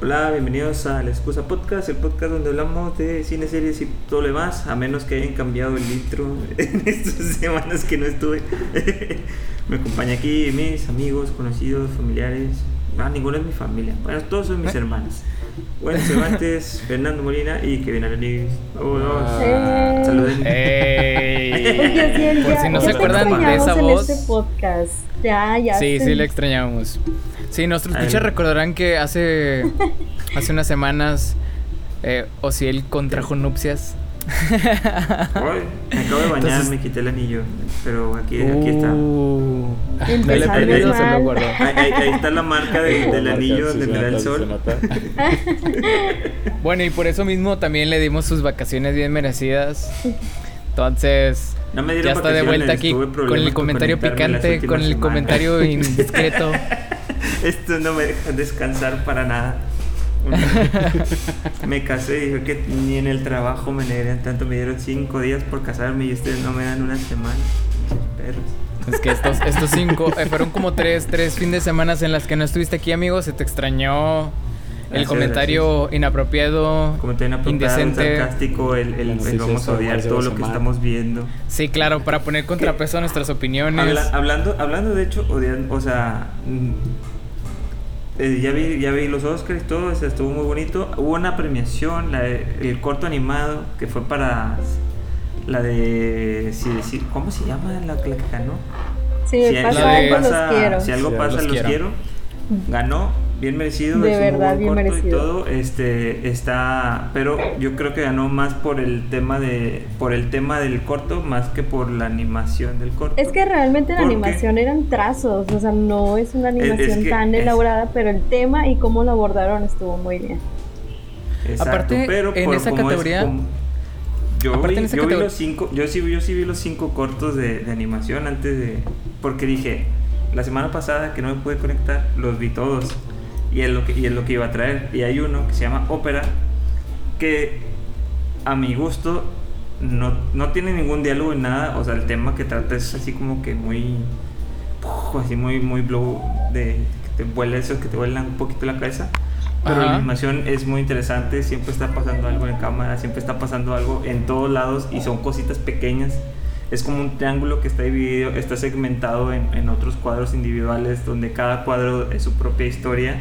Hola, bienvenidos a La Excusa Podcast, el podcast donde hablamos de cine, series y todo lo demás, a menos que hayan cambiado el intro en estas semanas que no estuve. Me acompaña aquí mis amigos, conocidos, familiares. Ah, ninguno es mi familia. Bueno, todos son mis hermanos. Bueno, Cervantes, Fernando Molina y Kevin Alanis. Vámonos. Eh. Saluden. ¡Ey! Sí, Por si no ya se acuerdan de esa en voz. este podcast. Ya, ya. Sí, sé. sí, le extrañamos. Sí, nuestros escuchas recordarán que hace, hace unas semanas eh, Ociel contrajo nupcias. Me acabo de bañar, Entonces- me quité el anillo. Pero aquí, aquí está. Uh, perdido, se lo guardó. Ahí, ahí- ahí está la marca de- del Marca, anillo donde me da el sol. Bueno, y por eso mismo también le dimos sus vacaciones bien merecidas. Entonces, No me dieron ya está de vuelta aquí con el comentario picante, con el semanas. comentario indiscreto. Esto no me deja descansar para nada. Me casé y dije que ni en el trabajo me negrean tanto. Me dieron cinco días por casarme y ustedes no me dan una semana. Perros. Es que estos, estos cinco, eh, fueron como tres, tres fines de semana en las que no estuviste aquí, amigo. Se te extrañó el Gracias, comentario inapropiado, Como te inapropiado, indecente. sarcástico, el, el, Bueno, el sí, vamos sí, a odiar todo lo que estamos viendo. Sí, claro, para poner contrapeso a nuestras opiniones. Habla- hablando, hablando de hecho, odian- o sea, mm, eh, ya, vi, ya vi los Oscars y todo, o sea, estuvo muy bonito. Hubo una premiación, la de- el corto animado, que fue para la de, si decir, ¿cómo se llama la, la que ganó? Si me Si, pasa la de- algo, pasa- los quiero. si algo pasa, los los, quiero. Ganó, bien merecido. De es un muy verdad, buen bien corto merecido. Y todo, este, está, pero yo creo que ganó más por el tema de, por el tema del corto, más que por la animación del corto. Es que realmente la animación eran trazos, o sea, no es una es animación que tan es- elaborada, pero el tema y cómo lo abordaron estuvo muy bien. Exacto, Aparte, pero en por esa como es categoría- como- yo aparte vi, en esa yo vi los cinco, yo sí, yo sí vi los cinco cortos de, de animación antes de, porque dije, la semana pasada que no me pude conectar, los vi todos y es lo que, y es lo que iba a traer. Y hay uno que se llama Ópera, que a mi gusto no, no tiene ningún diálogo en nada, o sea, el tema que trata es así como que muy, así muy, muy blow, de que te vuela eso, que te vuelan un poquito la cabeza. Pero la Ajá. animación es muy interesante, siempre está pasando algo en cámara, siempre está pasando algo en todos lados y son cositas pequeñas. Es como un triángulo que está dividido, está segmentado en, en otros cuadros individuales donde cada cuadro es su propia historia,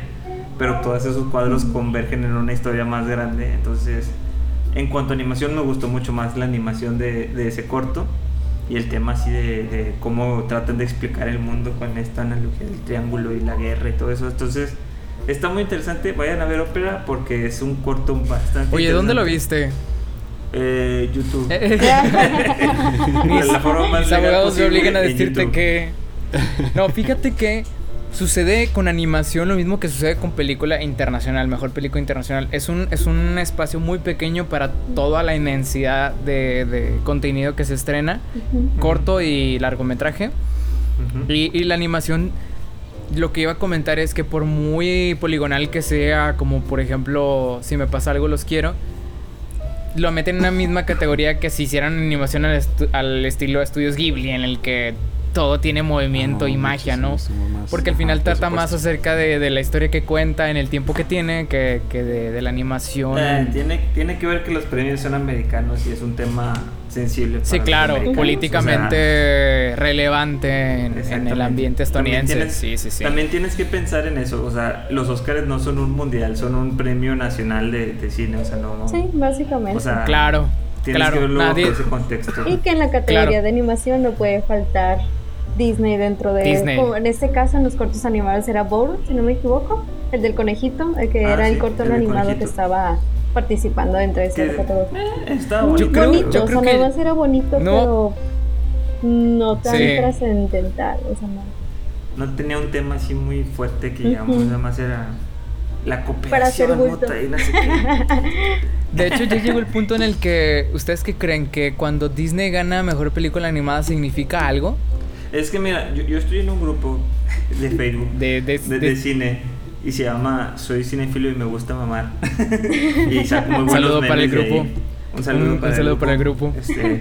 pero todos esos cuadros convergen en una historia más grande. Entonces, en cuanto a animación, me gustó mucho más la animación de, de ese corto y el tema así de, de cómo tratan de explicar el mundo con esta analogía del triángulo y la guerra y todo eso. Entonces, está muy interesante. Vayan a ver ópera porque es un corto bastante. Oye, ¿dónde lo viste? Eh, YouTube. Eh, la forma más legal abogados me obligan a decirte que. No, fíjate que sucede con animación lo mismo que sucede con película internacional, mejor película internacional. Es un, es un espacio muy pequeño para toda la inmensidad de, de contenido que se estrena, corto y largometraje. Y la animación, lo que iba a comentar es que por muy poligonal que sea, como por ejemplo, si me pasa algo, los quiero, lo meten en una misma categoría que si hicieran animación al, estu- al estilo de estudios Ghibli, en el que todo tiene movimiento No, y magia, ¿no? Porque al final Ajá, trata más acerca de, de la historia que cuenta, en el tiempo que tiene, que, que de, de la animación. Eh, tiene, tiene que ver que los premios son americanos y es un tema sensible. para Sí, los claro, políticamente relevante en- en, el ambiente También estadounidense. tienes- sí, sí, sí. También tienes que pensar en eso, o sea, los Oscars no son un mundial, son un premio nacional de, de cine, o sea, no... Sí, básicamente. O sea, Claro, Tienes claro. que verlo nadie- ese contexto. y que en la categoría Claro. de animación no puede faltar Disney dentro de... Disney. como en este caso, en los cortos animados era Bowl, si no me equivoco, el del conejito, el que Ah, era sí, el corto el animado que estaba participando dentro de esa categoría. Eh, Muy bonito. Yo creo- bonito, yo o sea, que- nada más era bonito, No. pero no tan Sí. trascendental, o sea, no. No tenía un tema así muy fuerte que digamos, nada más era la Para cooperación mutua y no sé qué. De hecho, ya llegó el punto en el que ustedes que creen que cuando Disney gana mejor película animada significa algo Es que mira, yo, yo estoy en un grupo de Facebook de, de, de, de- de cine y se llama Soy cinefilo y me gusta mamar. y saco muy buenos saludo para el grupo. Un saludo, Un- para, un el saludo para el grupo. Este,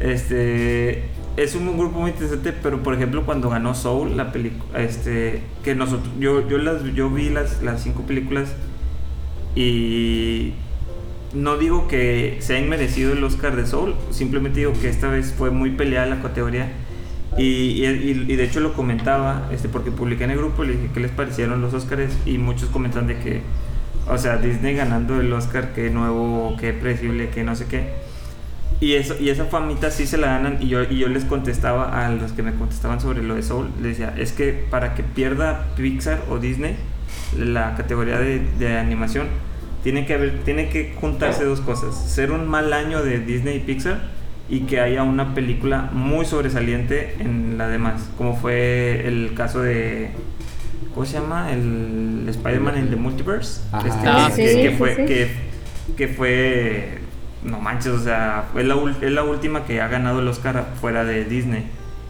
este, es un grupo muy interesante, pero por ejemplo cuando ganó Soul, la película, este, que nosotros, yo, yo las, yo vi las, las cinco películas y no digo que se ha inmerecido el Oscar de Soul, simplemente digo que esta vez fue muy peleada la categoría y, y- y de hecho lo comentaba, este, porque publiqué en el grupo, le dije qué les parecieron los Oscars y muchos comentan de que, o sea, Disney ganando el Oscar, qué nuevo, qué predecible, que no sé qué. Y, eso, y esa famita sí se la ganan y yo, y yo les contestaba a los que me contestaban sobre lo de Soul, les decía, es que para que pierda Pixar o Disney la categoría de, de animación, tiene que, haber, tiene que juntarse dos cosas, ser un mal año de Disney y Pixar y que haya una película muy sobresaliente en la demás, como fue el caso de... ¿Cómo se llama? El Spider-Man en the Multiverse. Este, Ah, que, sí, que sí, fue, sí. Que, que fue no manches, o sea, es la, es la última que ha ganado el Oscar fuera de Disney.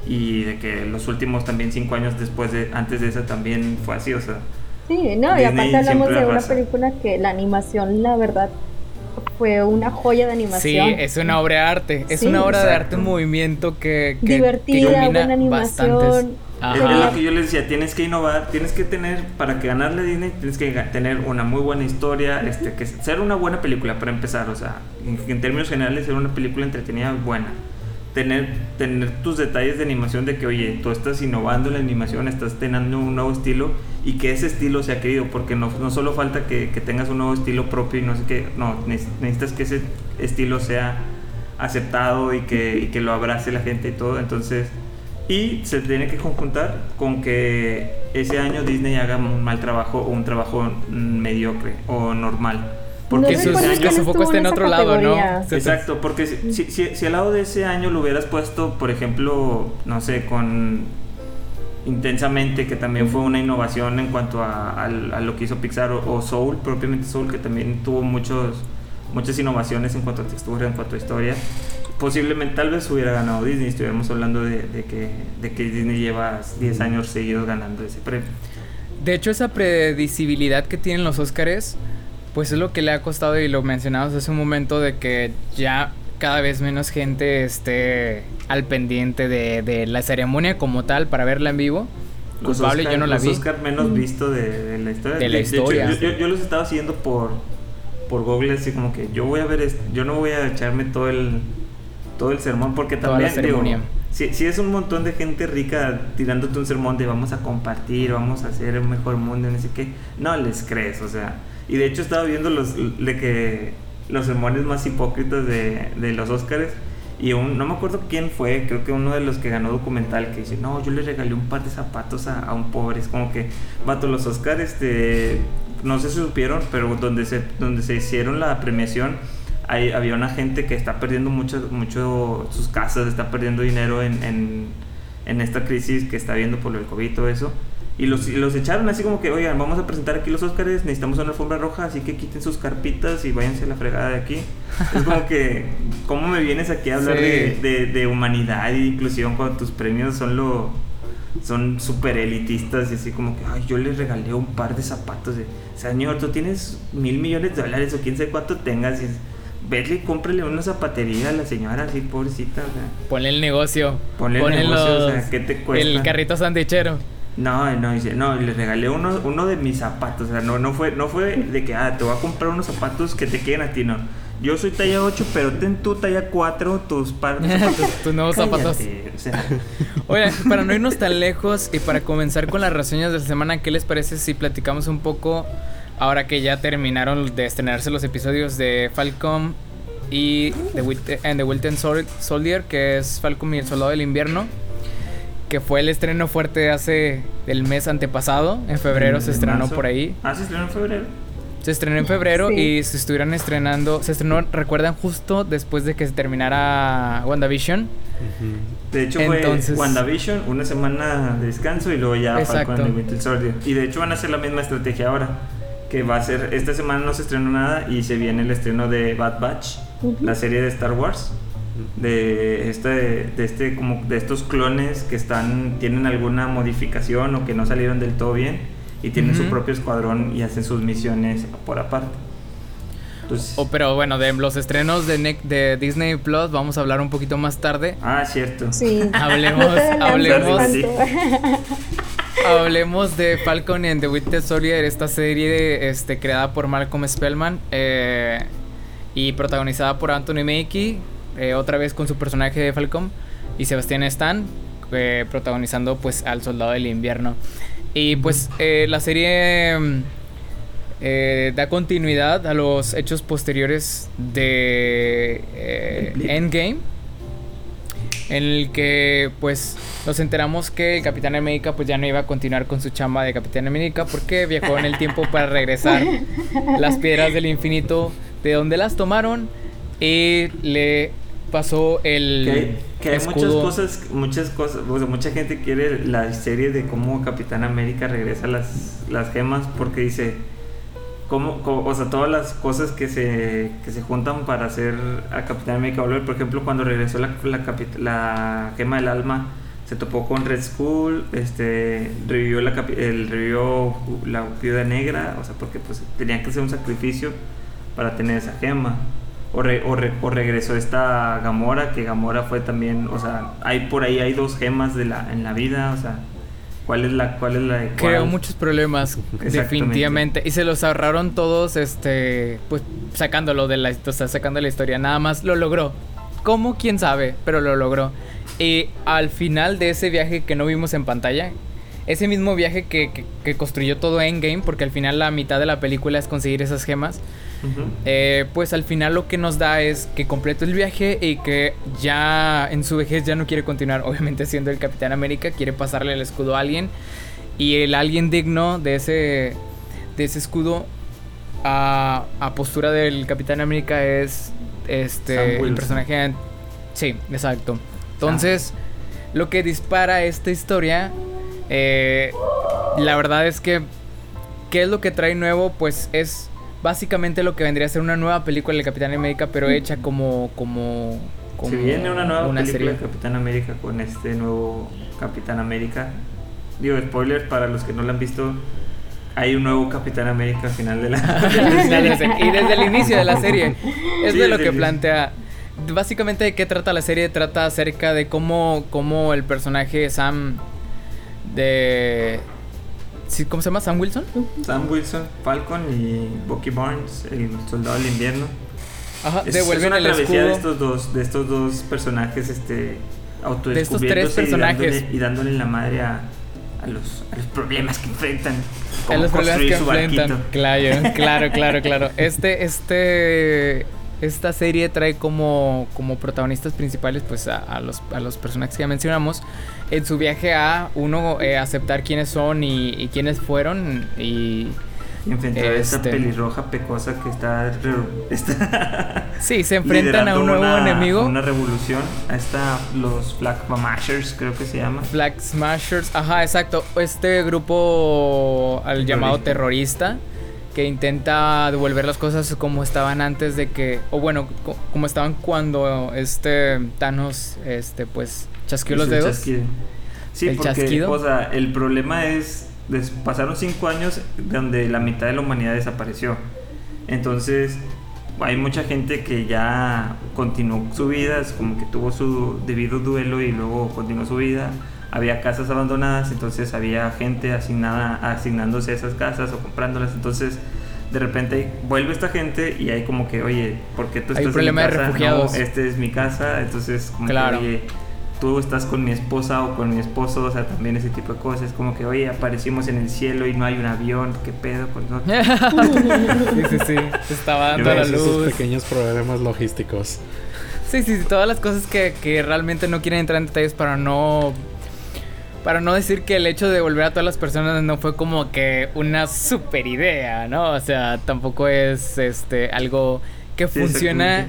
Y de que los últimos también cinco años después de, antes de esa también fue así, o sea. Sí, no, Disney y aparte hablamos siempre de una película que la animación, la verdad, fue una joya de Sí, animación. es una obra de arte. Es Sí. una obra de arte en movimiento que, que, que Divertida, combina buena animación. bastantes. Es, lo que yo les decía, tienes que innovar, tienes que tener, para que ganarle a Disney, tienes que tener una muy buena historia, este, que ser una buena película para empezar, o sea, en, en términos generales, ser una película entretenida buena. Tener, tener tus detalles de animación de que, oye, tú estás innovando en la animación, estás teniendo un nuevo estilo y que ese estilo sea querido, porque no, no solo falta que, que tengas un nuevo estilo propio y no sé qué, no, neces- necesitas que ese estilo sea aceptado y que, y que lo abrace la gente y todo, entonces... Y se tiene que conjuntar con que ese año Disney haga un mal trabajo o un trabajo mm, mediocre o normal. Porque No ese su, recuerdo año- que su foco esté en otro lado, ¿no? Exacto, porque si, si, si- al lado de ese año lo hubieras puesto, por ejemplo, no sé, con Intensamente, que también fue una innovación en cuanto a, al- a lo que hizo Pixar, o, o Soul, propiamente Soul, que también tuvo muchos, muchas innovaciones en cuanto a textura, en cuanto a historia. Posiblemente tal vez hubiera ganado Disney, estuviéramos hablando de, de que, de que Disney lleva 10 años seguidos ganando ese premio. De hecho, esa predecibilidad que tienen los Óscares, pues es lo que le ha costado, y lo mencionamos hace un momento, de que ya cada vez menos gente esté al pendiente de, de la ceremonia como tal para verla en vivo. Culpable, Oscar, yo no la los vi. Oscar menos visto de, de la historia. De la hecho, historia. yo, yo- yo los estaba siguiendo por, por Google, así como que yo voy a ver, esto, yo no voy a echarme todo el, todo el sermón, porque también, digo, si, si es un montón de gente rica tirándote un sermón de vamos a compartir, vamos a hacer un mejor mundo, no sé qué, no les crees, o sea. Y de hecho estaba viendo los, de que los sermones más hipócritas de, de los Oscars. Y un, no me acuerdo quién fue, creo que uno de los que ganó documental que dice, no, yo le regalé un par de zapatos a, a un pobre. Es como que, vato, los Oscars, este, no sé si supieron, pero donde se, donde se hicieron la premiación, hay, había una gente que está perdiendo mucho, mucho sus casas, está perdiendo dinero en, en, en esta crisis que está viendo por del COVID todo eso. Y los, y los echaron así como que, oigan, vamos a presentar aquí los Oscars, necesitamos una alfombra roja, así que quiten sus carpitas y váyanse a la fregada de aquí. Es como que, ¿cómo me vienes aquí a hablar Sí. de, de, de humanidad e inclusión cuando tus premios son lo son súper elitistas y así como que, ay, yo le regalé un par de zapatos. De, Señor, tú tienes mil millones de dólares o quién sabe cuánto tengas. Y es, Vete y cómprale una zapatería a la señora así, pobrecita. O sea, Ponle el negocio. Ponle el negocio, o sea, ¿qué te cuesta? El carrito sandwichero. No, no, dice, no, le regalé uno, uno de mis zapatos. O sea, no, no, fue, no fue de que, ah, te voy a comprar unos zapatos que te queden a ti, no. Yo soy talla 8, pero ten tu talla 4, tus par de zapatos. Tus nuevos zapatos. O sea, Oigan, para no irnos tan lejos y para comenzar con las reseñas de la semana, ¿qué les parece si platicamos un poco ahora que ya terminaron de estrenarse los episodios de Falcon y The, Wit- and the Sol- Soldier, que es Falcon y el Soldado del Invierno, que fue el estreno fuerte hace el mes antepasado, en febrero se en estrenó marzo. por ahí. Ah, se estrenó en febrero. Se estrenó en febrero Sí. y se estuvieran estrenando, se estrenó, recuerdan, justo después de que se terminara WandaVision. De hecho Entonces- fue WandaVision, una semana de descanso y luego ya Exacto. Falcon and the Winter Soldier. Y de hecho van a hacer la misma estrategia ahora. Que va a ser, esta semana no se estrenó nada y se viene el estreno de Bad Batch, Ujú. la serie de Star Wars. De este, de este, como de estos clones que están, tienen alguna modificación o que no salieron del todo bien y tienen su Ujú. propio escuadrón y hacen sus misiones por aparte. Entonces, Oh, pero bueno, de los estrenos de, de Disney Plus vamos a hablar un poquito más tarde. ah, cierto. Sí. Hablemos, hablemos, Sí. hablemos de Falcon and the Winter Soldier, esta serie este, creada por Malcolm Spellman eh, y protagonizada por Anthony Mackie, eh, otra vez con su personaje de Falcon, y Sebastián Stan, eh, protagonizando pues al Soldado del Invierno. Y pues eh, la serie mm, da continuidad a los hechos posteriores de. Endgame en el que pues nos enteramos que el Capitán América pues ya no iba a continuar con su chamba de Capitán América porque viajó en el tiempo para regresar las piedras del infinito de donde las tomaron y le pasó el Que hay, que hay muchas cosas, muchas cosas, o sea, mucha gente quiere la serie de cómo Capitán América regresa las, las gemas porque dice, cómo, cómo- o sea, todas las cosas que se, que se juntan para hacer a Capitán América volver, por ejemplo, cuando regresó la, la, la gema del alma, se topó con Red Skull, este, revivió la, el, revivió la viuda negra, o sea, porque pues tenía que hacer un sacrificio para tener esa gema. O, re- o, re- o regresó esta Gamora, que Gamora fue también, o sea, hay por ahí hay dos gemas de la, en la vida, o sea, ¿cuál es la, cuál es la de creó cuál? muchos problemas definitivamente. Y se los ahorraron todos este pues sacándolo de la o sea, sacando la historia. Nada más lo logró. Cómo quién sabe pero lo logró. Y al final de ese viaje que no vimos en pantalla ese mismo viaje que, que- que construyó todo Endgame porque al final la mitad de la película es conseguir esas gemas Eh, pues al final lo que nos da es que completó el viaje y que ya en su vejez ya no quiere continuar, obviamente siendo el Capitán América, quiere pasarle el escudo a alguien. Y el alguien digno de ese, de ese escudo a, a postura del Capitán América es este el personaje... Sí, exacto. Entonces, lo que dispara esta historia, eh, la verdad es que ¿Qué es lo que trae nuevo? Pues es básicamente lo que vendría a ser una nueva película de Capitán América, pero hecha como. como, como Se viene una nueva película serie. de Capitán América con este nuevo Capitán América. Digo, spoiler para los que no lo han visto. Hay un nuevo Capitán América al final de la. y desde el inicio de la serie. Es Sí, de lo que plantea. Básicamente, ¿de qué trata la serie? Trata acerca de cómo, cómo el personaje Sam. de. Sí, ¿Cómo se llama? ¿Sam Wilson? Sam Wilson, Falcon y Bucky Barnes, el soldado del invierno. Ajá, Es, devuelven es una el travesía de estos dos, de estos dos personajes, este, De estos tres personajes. Y dándole, y dándole la madre a, a los, a los problemas que enfrentan. A los problemas que enfrentan. barquito. Claro, claro, claro, claro. Este, este, esta serie trae como, como protagonistas principales, pues, a, a los, a los personajes que ya mencionamos en su viaje a uno eh, aceptar quiénes son y, y quiénes fueron y enfrentar a esta Este. pelirroja pecosa que está, está sí, se enfrentan a un nuevo una- enemigo. Una revolución. A esta, los Black Mashers, creo que se llama. Black Smashers, ajá, exacto. Este grupo al llamado terrorista que intenta devolver las cosas como estaban antes de que, o bueno, co- como estaban cuando este Thanos, este, pues chasqueó los dedos. chasquido. Sí, El porque, chasquido. o sea, el problema es, pasaron cinco años donde la mitad de la humanidad desapareció. Entonces, hay mucha gente que ya continuó su vida, es como que tuvo su debido duelo y luego continuó su vida. Había casas abandonadas, entonces había gente asignada, asignándose a esas casas o comprándolas. Entonces, de repente vuelve esta gente y hay como que, oye, ¿por qué tú Hay un estás problema de en mi casa? refugiados. No, este es mi casa, entonces como Claro. que, oye, tú estás con mi esposa o con mi esposo, o sea, también ese tipo de cosas, como que, oye, aparecimos en el cielo y no hay un avión, ¿qué pedo? Pues no. sí, sí, sí. Se estaba dando a la Todos esos luz. pequeños problemas logísticos. Sí, sí, sí, todas las cosas que, que realmente no quieren entrar en detalles para no. Para no decir que el hecho de devolver a todas las personas no fue como que una super idea, ¿no? O sea, tampoco es este algo que Sí, funciona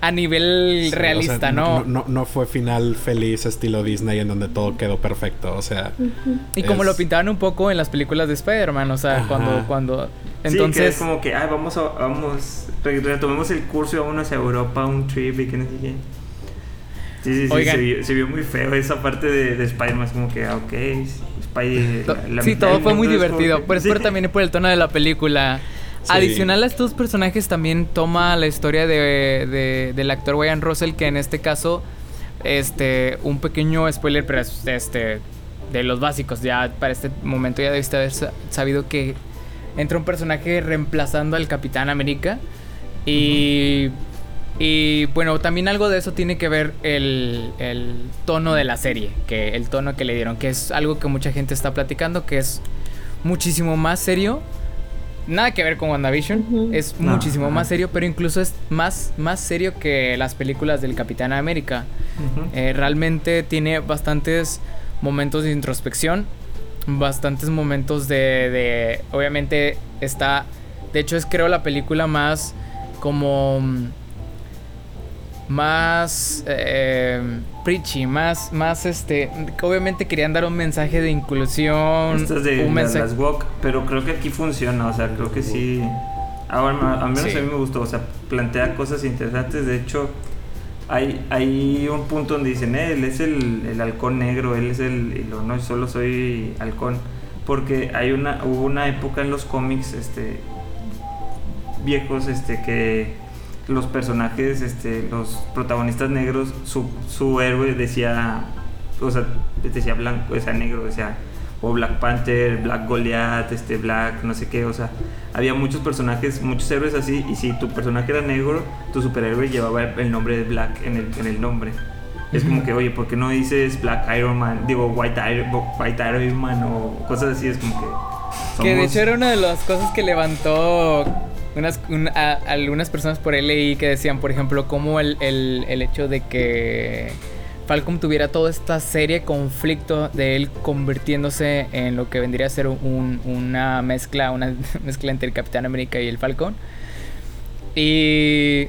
a nivel Sí, o sea, realista, ¿no? no, no fue final feliz estilo Disney en donde todo quedó perfecto. O sea, Y como lo pintaban un poco en las películas de Spider-Man, o sea, Ajá. cuando, cuando. sí, que Entonces. es como que, ay, vamos, a- vamos, re- retomemos el curso y vámonos a Europa, un trip y que no sé qué. Sí, sí, sí, Oigan. se vio, se vio muy feo esa parte de, de Spider-Man, es como que, ah, ok, Spidey... To- la- sí, todo fue muy es divertido. que- Pero, sí. pero también por el tono de la película. Adicional a estos personajes también toma la historia de, de- del actor Ryan Russell, que en este caso, este, un pequeño spoiler, pero es, este, de los básicos, ya para este momento ya debiste haber sa- sabido que entra un personaje reemplazando al Capitán América y... Y bueno, también algo de eso tiene que ver el, el tono de la serie, que el tono que le dieron, que es algo que mucha gente está platicando, que es muchísimo más serio. Nada que ver con WandaVision, es No, muchísimo más serio, pero incluso es más, más serio que las películas del Capitán América. Eh, realmente tiene bastantes momentos de introspección, bastantes momentos de, de- Obviamente está... De hecho es creo la película más como... Más... Eh, preachy, más, más este... Obviamente querían dar un mensaje de inclusión. De un la- mensaje... las walk, pero creo que aquí funciona, o sea, creo que sí. Ahora, a menos Sí. a mí me gustó, o sea, plantea cosas interesantes. De hecho, hay, hay un punto donde dicen, eh, él es el, el halcón negro, él es el. Lo, no, solo soy halcón. Porque hay una, hubo una época en los cómics, este. viejos, este, que los personajes, este, los protagonistas negros, su, su héroe decía, o sea, decía blanco, decía negro, decía o Black Panther, Black Goliath, este Black, no sé qué, o sea, había muchos personajes, muchos héroes así, y si tu personaje era negro, tu superhéroe llevaba el nombre de Black en el, en el nombre. Es como que, oye, ¿por qué no dices Black Iron Man? Digo, White Iron, White Iron Man o cosas así, es como que... Que de somos- hecho era una de las cosas que levantó unas, un- a- algunas personas por ahí leí que decían, por ejemplo, cómo el, el- el hecho de que Falcon tuviera toda esta serie de conflicto de él convirtiéndose en lo que vendría a ser un- una mezcla, una mezcla entre el Capitán América y el Falcon. Y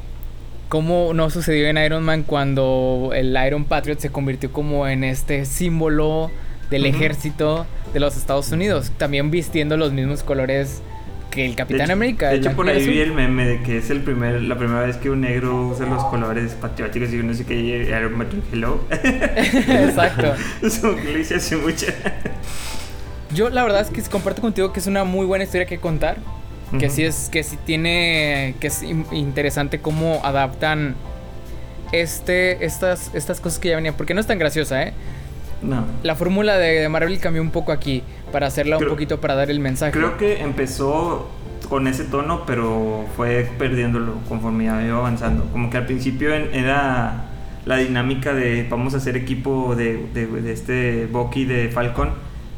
cómo no sucedió en Iron Man cuando el Iron Patriot se convirtió como en este símbolo del ejército de los Estados Unidos, también vistiendo los mismos colores que el Capitán América. De hecho, por ahí vi el meme de que es el primer, la primera vez que un negro usa los colores patrióticos y no sé qué, y Iron Man, hello. Exacto. Eso que le hice hace mucho. Yo la verdad es que comparto contigo que es una muy buena historia que contar. Que sí es, que sí tiene, que es in- interesante cómo adaptan este, estas, estas cosas que ya venían. Porque no es tan graciosa, ¿eh? No. La fórmula de, Marvel cambió un poco aquí para hacerla Creo- un poquito para dar el mensaje. Creo que empezó con ese tono, pero fue perdiéndolo conforme iba avanzando. Como que al principio en- era la dinámica de vamos a hacer equipo de, de, de este Bucky de Falcon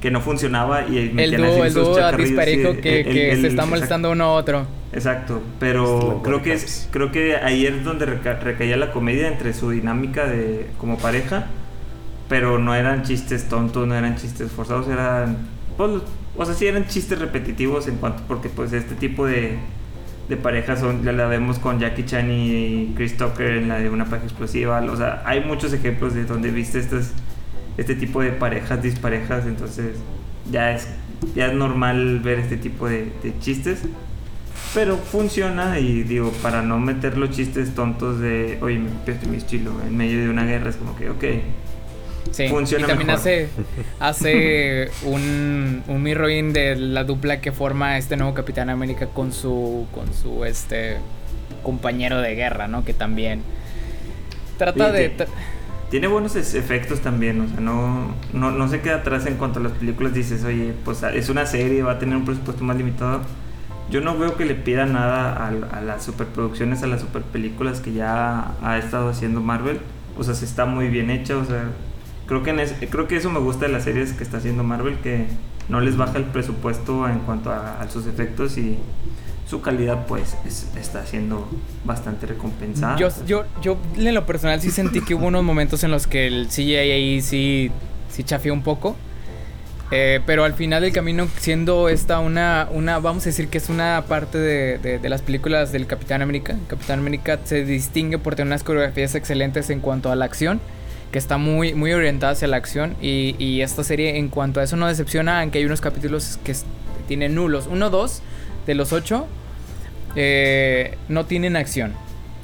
que no funcionaba y el metían dúo, el sus dúo disparejo que, el- que el- se está exacto. molestando uno a otro. Exacto, pero creo que es, creo que ahí es donde reca- recaía la comedia entre su dinámica de como pareja, pero no eran chistes tontos, no eran chistes forzados, eran pues, o sea, sí eran chistes repetitivos en cuanto porque pues este tipo de de parejas son la vemos con Jackie Chan y Chris Tucker en la de una pareja explosiva, o sea, hay muchos ejemplos de donde viste estas este tipo de parejas disparejas, entonces ya es ya es normal ver este tipo de, chistes. Pero funciona y digo, para no meter los chistes tontos de, oye, me copiaste mi estilo en medio de una guerra, es como que, ok. Sí, Funciona y también mejor. hace, hace un, un mirroring de la dupla que forma este nuevo Capitán América con su, con su este compañero de guerra, ¿no? Que también trata Sí, de... Tiene buenos efectos también, o sea, no, no, no se queda atrás en cuanto a las películas. Dices, oye, pues es una serie, va a tener un presupuesto más limitado. Yo no veo que le pida nada a, a las superproducciones, a las superpelículas que ya ha estado haciendo Marvel. O sea, se está muy bien hecha, o sea, creo que, en es- creo que eso me gusta de las series que está haciendo Marvel, que no les baja el presupuesto en cuanto a, a sus efectos y su calidad pues es- está siendo bastante recompensada. Yo, yo, yo en lo personal sí sentí que hubo unos momentos en los que el CGI ahí sí, sí chafió un poco. Eh, pero al final del camino, siendo esta una, una, vamos a decir que es una parte de, de- de las películas del Capitán América. Capitán América se distingue por tener unas coreografías excelentes en cuanto a la acción, que está muy, muy orientada hacia la acción. Y, y esta serie en cuanto a eso no decepciona, aunque hay unos capítulos que tienen nulos. Uno, dos de los ocho eh, no tienen acción.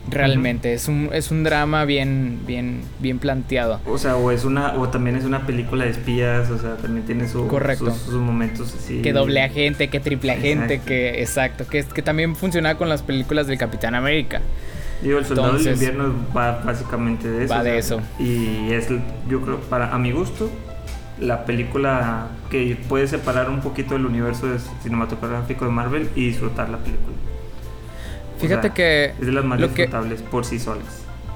Realmente, es un, es un drama bien, bien, bien planteado. O sea, o es una, o también es una película de espías, o sea, también tiene su, Correcto. Sus, sus momentos así. Que doble agente, que triple agente, Exacto. que exacto, que, que también funciona con las películas del Capitán América. Digo, el soldado Entonces, del invierno va básicamente de eso. va o de sea, eso. Y es, yo creo, para a mi gusto, la película que puede separar un poquito del universo cinematográfico de Marvel y disfrutar la película. O Fíjate sea, que es de las más que- disfrutables por sí solas.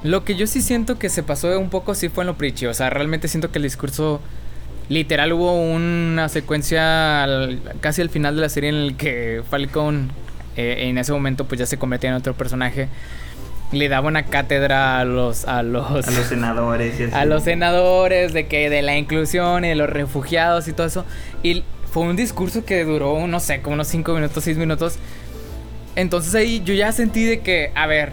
Lo que yo sí siento que se pasó un poco sí fue en lo preachy. O sea, realmente siento que el discurso. Literal hubo una secuencia al- casi al final de la serie en el que Falcon eh, en ese momento pues ya se convertía en otro personaje. Le daba una cátedra a los a los A los senadores y así. a los senadores de que de la inclusión y de los refugiados y todo eso. Y fue un discurso que duró, no sé, como unos 5 minutos, 6 minutos. Entonces ahí yo ya sentí de que, a ver,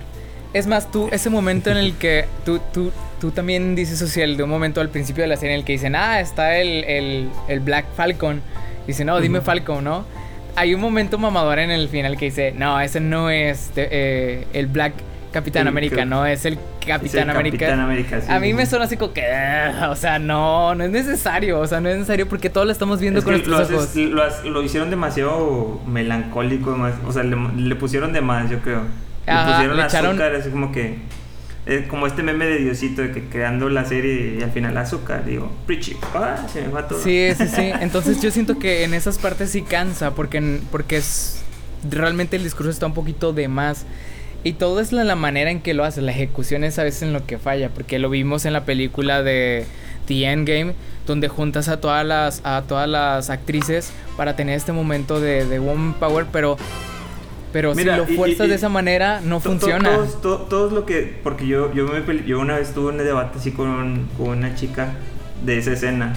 es más, tú, ese momento en el que tú, tú, tú también dices social, de un momento al principio de la serie en el que dicen, ah, está el, el, el Black Falcon. Dice, no, dime. Falcon, ¿no? Hay un momento mamador en el final que dice, no, ese no es de- eh, el Black Capitán El América, no, es el Es el Capitán América. Capitán América, sí, A mí sí, me suena así como que, "Ah", o sea, no, no es necesario, o sea, no es necesario porque todo lo estamos viendo Es con lo, nuestros haces- ojos. lo lo hicieron demasiado melancólico, más, o sea, le, le pusieron de más, yo creo. Le pusieron le echaron- azúcar, así como que. eh, como este meme de Diosito, de que creando la serie y al final azúcar, digo, Preachy, ah, se me va todo. Sí, sí, sí. Entonces yo siento que en esas partes sí cansa porque, porque es realmente el discurso está un poquito de más. Y todo es la, la manera en que lo hace, la ejecución es a veces en lo que falla, porque lo vimos en la película de The Endgame, donde juntas a todas las, a todas las actrices para tener este momento de, de Woman Power, pero, pero Mira, si lo y- y- fuerzas y de esa manera no To- to- funciona. Todos, to- todos lo que. Porque yo, yo, me yo una vez tuve un debate así con, con una chica de esa escena.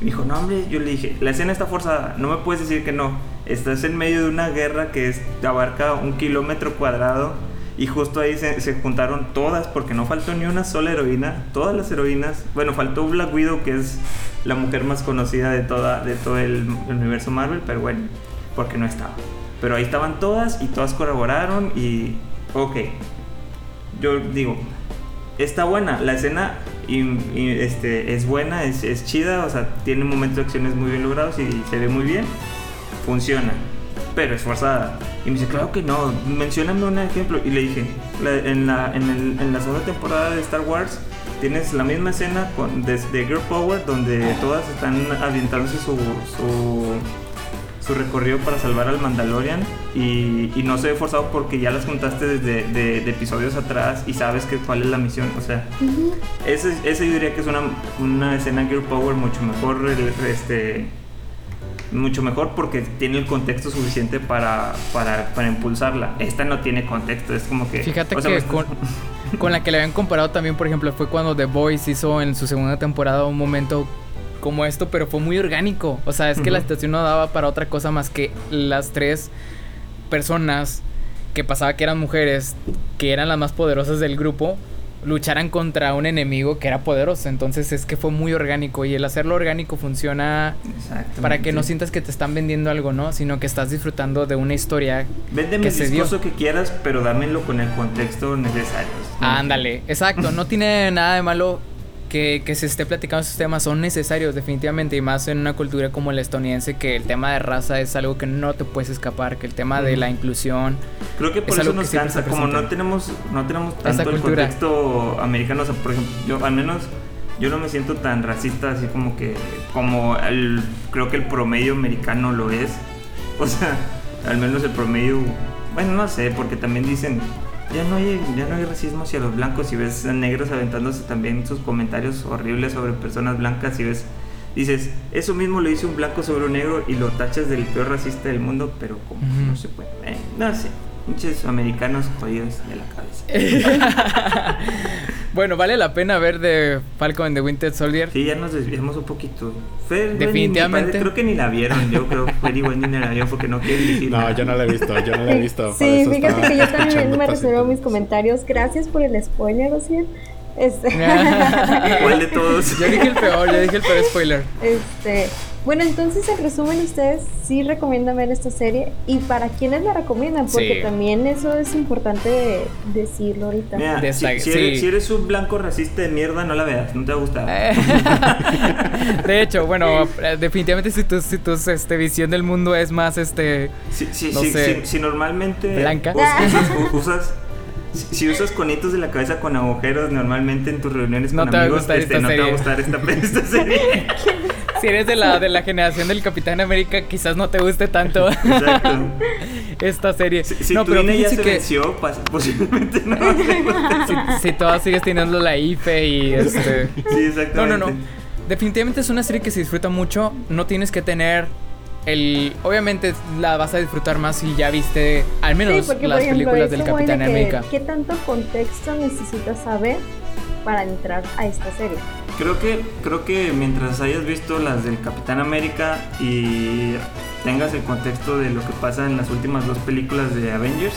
Me dijo, no, hombre, yo le dije, la escena está forzada, no me puedes decir que no. Estás en medio de una guerra que es, abarca un kilómetro cuadrado y justo ahí se, juntaron todas, porque no faltó ni una sola heroína, todas las heroínas. Bueno, faltó Black Widow, que es la mujer más conocida de, toda, de todo el universo Marvel, pero bueno, porque no estaba. Pero ahí estaban todas y todas colaboraron y, ok, yo digo, está buena, la escena y, este, es buena, es, es chida, o sea, tiene momentos de acciones muy bien logrados y se ve muy bien, funciona, pero es forzada. Y me dice, claro que no, mencióname un ejemplo. Y le dije, en, la, en, el- en la segunda temporada de Star Wars tienes la misma escena con, de, de Girl Power donde todas están avientándose su, su, su recorrido para salvar al Mandalorian y, y no se ve forzado porque ya las juntaste desde de, de episodios atrás y sabes que cuál es la misión. O sea, ese, ese yo diría que es una, una escena Girl Power mucho mejor, este, mucho mejor porque tiene el contexto suficiente para, para, para impulsarla. Esta no tiene contexto, es como que... Fíjate o sea, que con, con la que le habían comparado también, por ejemplo, fue cuando The Voice hizo en su segunda temporada un momento como esto, pero fue muy orgánico. O sea, es que la situación no daba para otra cosa más que las tres personas que pasaba que eran mujeres, que eran las más poderosas del grupo, lucharan contra un enemigo que era poderoso. Entonces es que fue muy orgánico y el hacerlo orgánico funciona para que no sientas que te están vendiendo algo, ¿no? Sino que estás disfrutando de una historia Véndeme que el se dio. discurso que quieras, pero dámelo con el contexto necesario. Ándale, exacto, no tiene nada de malo que, que se esté platicando esos temas, son necesarios definitivamente y más en una cultura como la estadounidense que el tema de raza es algo que no te puedes escapar, que el tema de la inclusión, Creo que por Es eso nos cansa, como no tenemos, no tenemos tanto el contexto americano, o sea, por ejemplo, yo al menos yo no me siento tan racista así como que, como el, creo que el promedio americano lo es, o sea, al menos el promedio, bueno, no sé, porque también dicen, ya no hay, ya no hay racismo hacia los blancos y ves a negros aventándose también sus comentarios horribles sobre personas blancas y ves dices, eso mismo lo dice un blanco sobre un negro y lo tachas del peor racista del mundo, pero como no se puede, eh, no sé, muchos americanos jodidos de la cabeza. bueno, vale la pena ver de Falcon and the Winter Soldier. Sí, ya nos desviamos un poquito. Fer, güey, Definitivamente. padre, creo que ni la vieron, yo creo que Fer igual ni la vio porque no quieren decir No, nada. yo no la he visto, yo no la he visto. Sí, fíjate que yo también me reservo mis comentarios. Gracias por el spoiler, Ociel. Este, ¿Cuál de todos? Yo dije el peor, yo dije el peor spoiler. este, Bueno, entonces en resumen ustedes sí recomiendan ver esta serie y para quiénes la recomiendan, porque Sí. también eso es importante decirlo ahorita. Mira, De si, esta- si sí. eres, si eres un blanco racista de mierda, no la veas, no te va a gustar. Eh. de hecho, bueno, eh, definitivamente si tu, si tu este, visión del mundo es más este no sé. si- si normalmente Blanca. us- usas, usas- si, usas conitos de la cabeza con agujeros normalmente en tus reuniones No con te va a amigos, gustar este, esta no te va a gustar esta, esta serie. Si eres de la de la generación del Capitán América, quizás no te guste tanto Exacto. esta serie. Si, si no, tu pero INE ya se que venció, pas- posiblemente no. si, si todavía sigues teniendo la IFE y este Sí, exactamente. No, no, no. Definitivamente es una serie que se disfruta mucho. No tienes que tener el. Obviamente la vas a disfrutar más si ya viste al menos Sí, porque las ejemplo, películas del Capitán que, América. ¿Qué tanto contexto necesitas saber para entrar a esta serie? Creo que, creo que mientras hayas visto las del Capitán América y tengas el contexto de lo que pasa en las últimas dos películas de Avengers,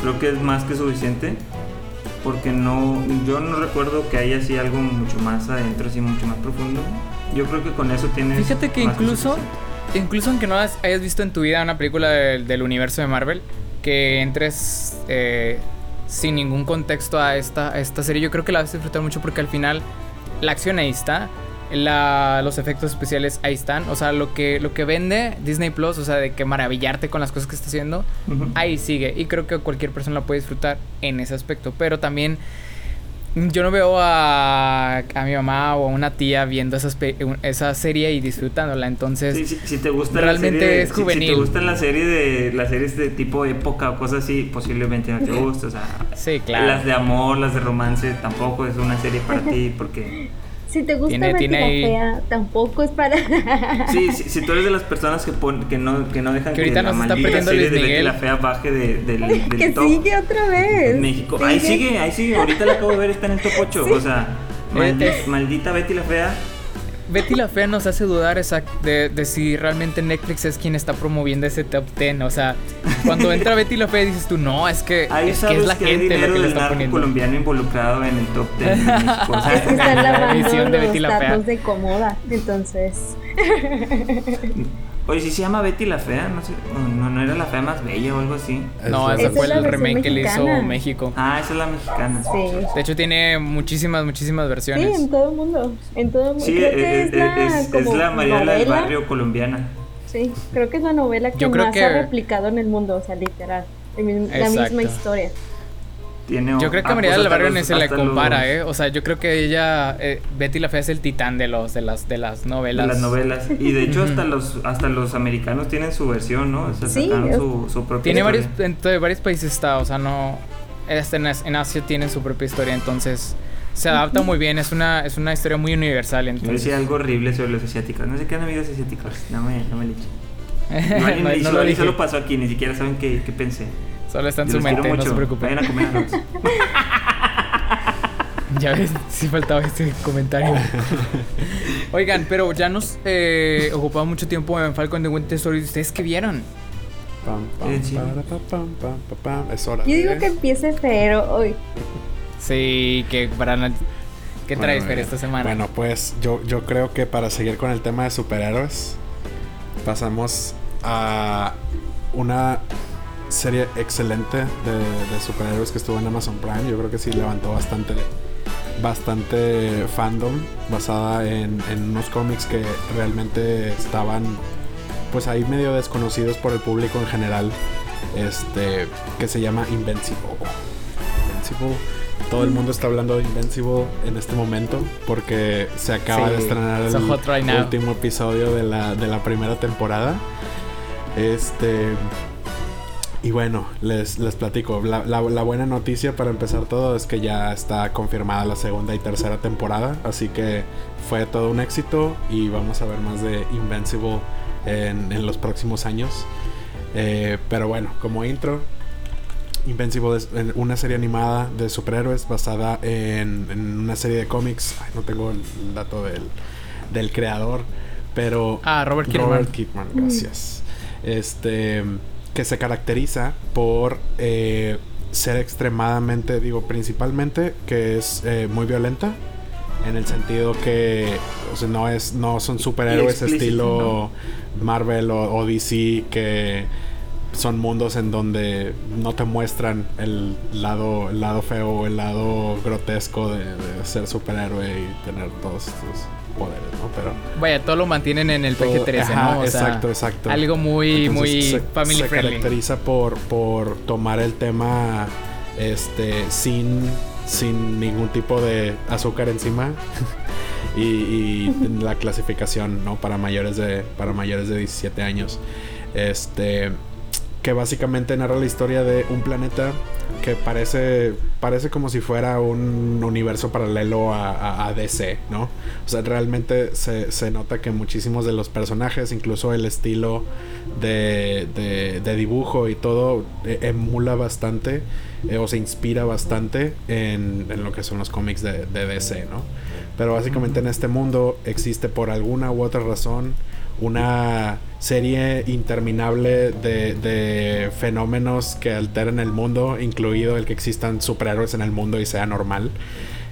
creo que es más que suficiente. Porque no, yo no recuerdo que haya así algo mucho más adentro, así mucho más profundo. Yo creo que con eso tienes. Fíjate que más incluso, incluso aunque no has- hayas visto en tu vida una película del, del universo de Marvel, que entres eh, sin ningún contexto a esta, a esta serie, yo creo que la vas a disfrutar mucho porque al final la acción ahí está. La, los efectos especiales ahí están. O sea, lo que, lo que vende Disney Plus, o sea, de que maravillarte con las cosas que está haciendo, ahí sigue. Y creo que cualquier persona la puede disfrutar en ese aspecto. Pero también yo no veo a, a mi mamá o a una tía viendo esas esa serie y disfrutándola. Entonces, Sí, sí, si te gusta realmente la serie, es si- Si, juvenil. te gusta la serie de las series de tipo época o cosas así, posiblemente no te guste. O sea, sí, claro. las de amor, las de romance, tampoco es una serie para ti porque Si te gusta Tiene- Betty tiene ahí- Fea, tampoco es para... sí, si, si tú eres de las personas que pon- que no que no dejan Que ahorita la nos está maldita perdiendo serie Luis de Betty Miguel. la fea baje de, del, del que top sigue otra vez. en México. Ahí sigue, ahí sigue. Ahorita la acabo de ver, está en el top 8. O sea, maldi- maldita Betty la fea. Betty la Fea nos hace dudar esa- de, de si realmente Netflix es quien está promoviendo ese top 10. O sea, cuando entra Betty la Fea dices tú, no, es que, Ahí es, que es la que hay gente lo dinero que le está poniendo. colombiano involucrado en el top 10 de México. O sea, Es que están La lavando edición de Betty los la Fea. datos de Comoda, entonces... Oye, si se llama Betty la Fea, no sé, no, no era la fea más bella o algo así. No, Es ese Esa fue es la el remake que le hizo. México. Ah, esa es la mexicana. Sí. De hecho, tiene muchísimas, muchísimas Sí, versiones. en todo el mundo. En todo el mundo. Sí, creo eh, que eh, es la, es, es como la Mariela del novela. barrio colombiana. Sí, creo que es la novela que Yo creo más que- ha replicado en el mundo, o sea, literal. La Exacto. misma historia. Tiene, Yo creo que a María del Barrio ni se le compara, los- ¿eh? O sea, yo creo que ella, eh, Betty la Fea es el titán de los, de las, de las de novelas. las novelas. Y de hecho, hasta los hasta los americanos tienen su versión, ¿no? O sea, Sí, sacaron es- su, su propia Tiene historia. varios, en varios países está, o sea, no, hasta en, As- en Asia tienen su propia historia, entonces se adapta muy bien, es una, es una historia muy universal, Yo entonces. decía algo horrible sobre los asiáticos. No sé qué amigos asiáticos. No me, no me le No- y no solo, lo dije. pasó aquí, ni siquiera saben qué, qué pensé. Solo está en Yo su mente, no se preocupen. Vayan a comer. Ya ves, sí faltaba este comentario. Oigan, pero ya nos eh, ocupaba mucho tiempo en Falcon de Winter Soldier. ¿Ustedes qué vieron? Pam, pam, sí. para, pa, pam, pam, pa, pam. Es hora Yo digo que empiece Fero hoy. Sí, que para ¿Qué Bueno, traes, Fer, esta semana? Bueno, pues yo, yo creo que para seguir con el tema de superhéroes, pasamos a una serie excelente de, de superhéroes que estuvo en Amazon Prime. Yo creo que sí levantó bastante, bastante fandom basada en, en unos cómics que realmente estaban pues ahí medio desconocidos por el público en general. Este, que se llama Invincible. Invincible. Todo el mundo está hablando de Invincible en este momento porque se acaba Sí, de estrenar el right último episodio de la, de la primera temporada. Este. Y bueno, les, les platico. La, la- la buena noticia para empezar todo es que ya está confirmada la segunda y tercera temporada. Así que fue todo un éxito y vamos a ver más de Invincible en, en los próximos años. Eh, pero bueno, como intro, Invincible es una serie animada de superhéroes basada en, en una serie de cómics. Ay, no tengo el dato del, del creador, pero Ah, Robert Kirkman. Robert Kirkman, gracias. Este que se caracteriza por eh, ser extremadamente, digo, principalmente que es eh, muy violenta en el sentido que o sea, no es no son superhéroes estilo Marvel o, o DC que son mundos en donde no te muestran el lado el lado feo o el lado grotesco de, de ser superhéroe y tener todos estos poderes, ¿no? Pero Vaya, todo lo mantienen en el PG-13, Ajá, ¿no? O sea, exacto, exacto. Algo muy, Entonces, muy se, family se friendly. caracteriza por, por tomar el tema este sin, sin ningún tipo de azúcar encima y, y la clasificación no para mayores de para mayores de 17 años este que básicamente narra la historia de un planeta que parece parece como si fuera un universo paralelo a, DC, ¿no? O sea, realmente se, se nota que muchísimos de los personajes, incluso el estilo de, de- de dibujo y todo, eh, emula bastante eh, o se inspira bastante en, en lo que son los cómics de, de DC, ¿no? Pero básicamente en este mundo existe por alguna u otra razón una serie interminable de, de fenómenos que alteran el mundo, incluido el que existan superhéroes en el mundo y sea normal.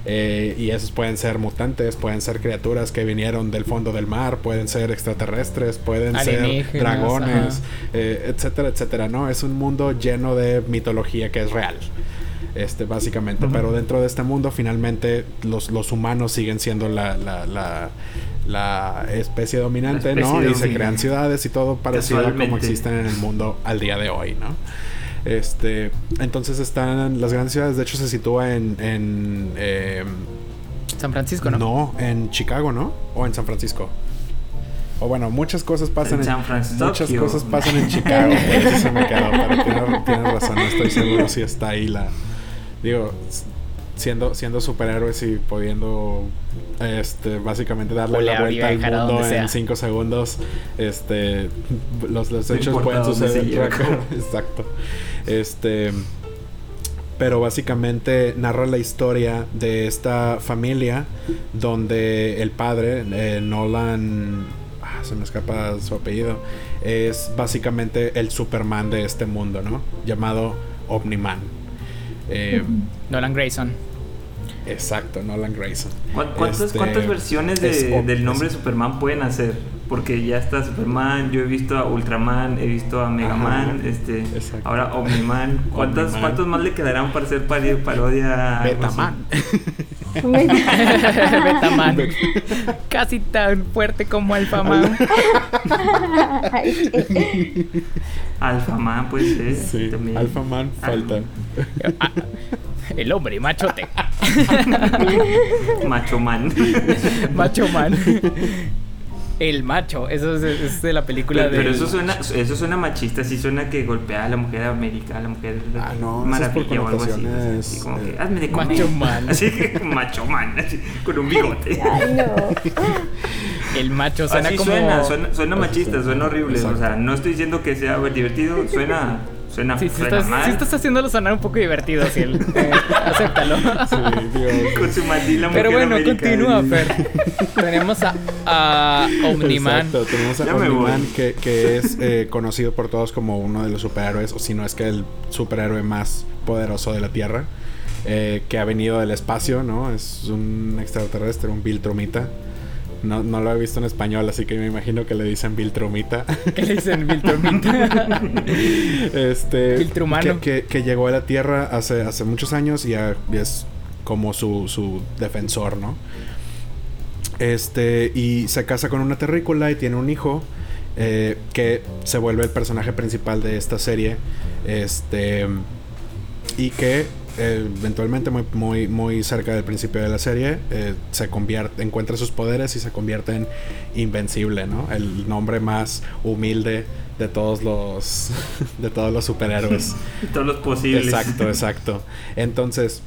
Eh, y esos pueden ser mutantes, pueden ser criaturas que vinieron del fondo del mar, pueden ser extraterrestres, pueden ser dragones, eh, etcétera, etcétera, ¿no? Es un mundo lleno de mitología que es real. Este, básicamente. Pero dentro de este mundo, finalmente, los, los humanos siguen siendo la, la, la, la especie dominante, La especie ¿no? Y se crean ciudades y todo parecido a como existen en el mundo al día de hoy, ¿no? Este, entonces están las grandes ciudades, de hecho se sitúa en, en eh, San Francisco, ¿no? no, en Chicago, ¿no? O en San Francisco. O bueno, muchas cosas pasan En San Francisco. Muchas cosas pasan en Chicago, por eso se me quedó, pero tienes, tienes razón, no estoy seguro si está ahí la digo, siendo siendo superhéroes y pudiendo este básicamente darle la vuelta al mundo en cinco segundos, este los, los hechos pueden suceder. Exacto. Este pero básicamente narra la historia de esta familia donde el padre, eh, Nolan, ah, se me escapa su apellido, es básicamente el Superman de este mundo, ¿no? Llamado Omniman. Eh, Nolan Grayson. Exacto, Nolan Grayson. ¿Cuán- ¿Cuántas, Este, cuántas versiones de- es del nombre es- de Superman pueden hacer? Porque ya está Superman, yo he visto a Ultraman, he visto a Megaman, Ajá, este, exacto. ahora Omniman. ¿Cuántas, Omniman. ¿Cuántos más le quedarán para hacer pari- parodia? Betaman. Betaman. Casi tan fuerte como Alphaman puede ser. Sí, también. Alphaman falta. Ah, El hombre machote. Macho Man. Macho man. El macho. Eso es, es de la película Pero, de. pero eso suena, eso suena machista, sí suena que golpea a la mujer américa, a la mujer Ah, no, eso es por maravilla o algo así. como que eh, hazme de comer. Macho man. Así que macho man, así, con un bigote. Ay, no. El macho suena Así como. suena, suena, suena machista, suena horrible. O sea, no estoy diciendo que sea divertido, suena, suena, Sí, suena estás, mal. sí estás haciéndolo sonar un poco divertido, Ciel. Eh, acéptalo. Sí, Con su mandila Pero bueno, América. continúa, Fer. Tenemos a, a Omniman. Exacto, tenemos a Ya Omniman que es eh, conocido por todos como uno de los superhéroes, o si no es que el superhéroe más poderoso de la Tierra, eh, que ha venido del espacio, ¿no? Es un extraterrestre, un Viltrumita. No, no lo he visto en español, así que me imagino que le dicen Viltrumita. ¿Qué le dicen Viltrumita? este Viltrumano. que, que- que llegó a la Tierra hace, hace muchos años y es como su, su defensor, ¿no? Este, y se casa con una terrícola y tiene un hijo eh, que se vuelve el personaje principal de esta serie. Este, y que eh, eventualmente, muy, muy, muy cerca del principio de la serie, eh, se convierte, encuentra sus poderes y se convierte en invencible, ¿no? El nombre más humilde de todos los, de todos los superhéroes. Todos los posibles. Exacto, exacto. Entonces,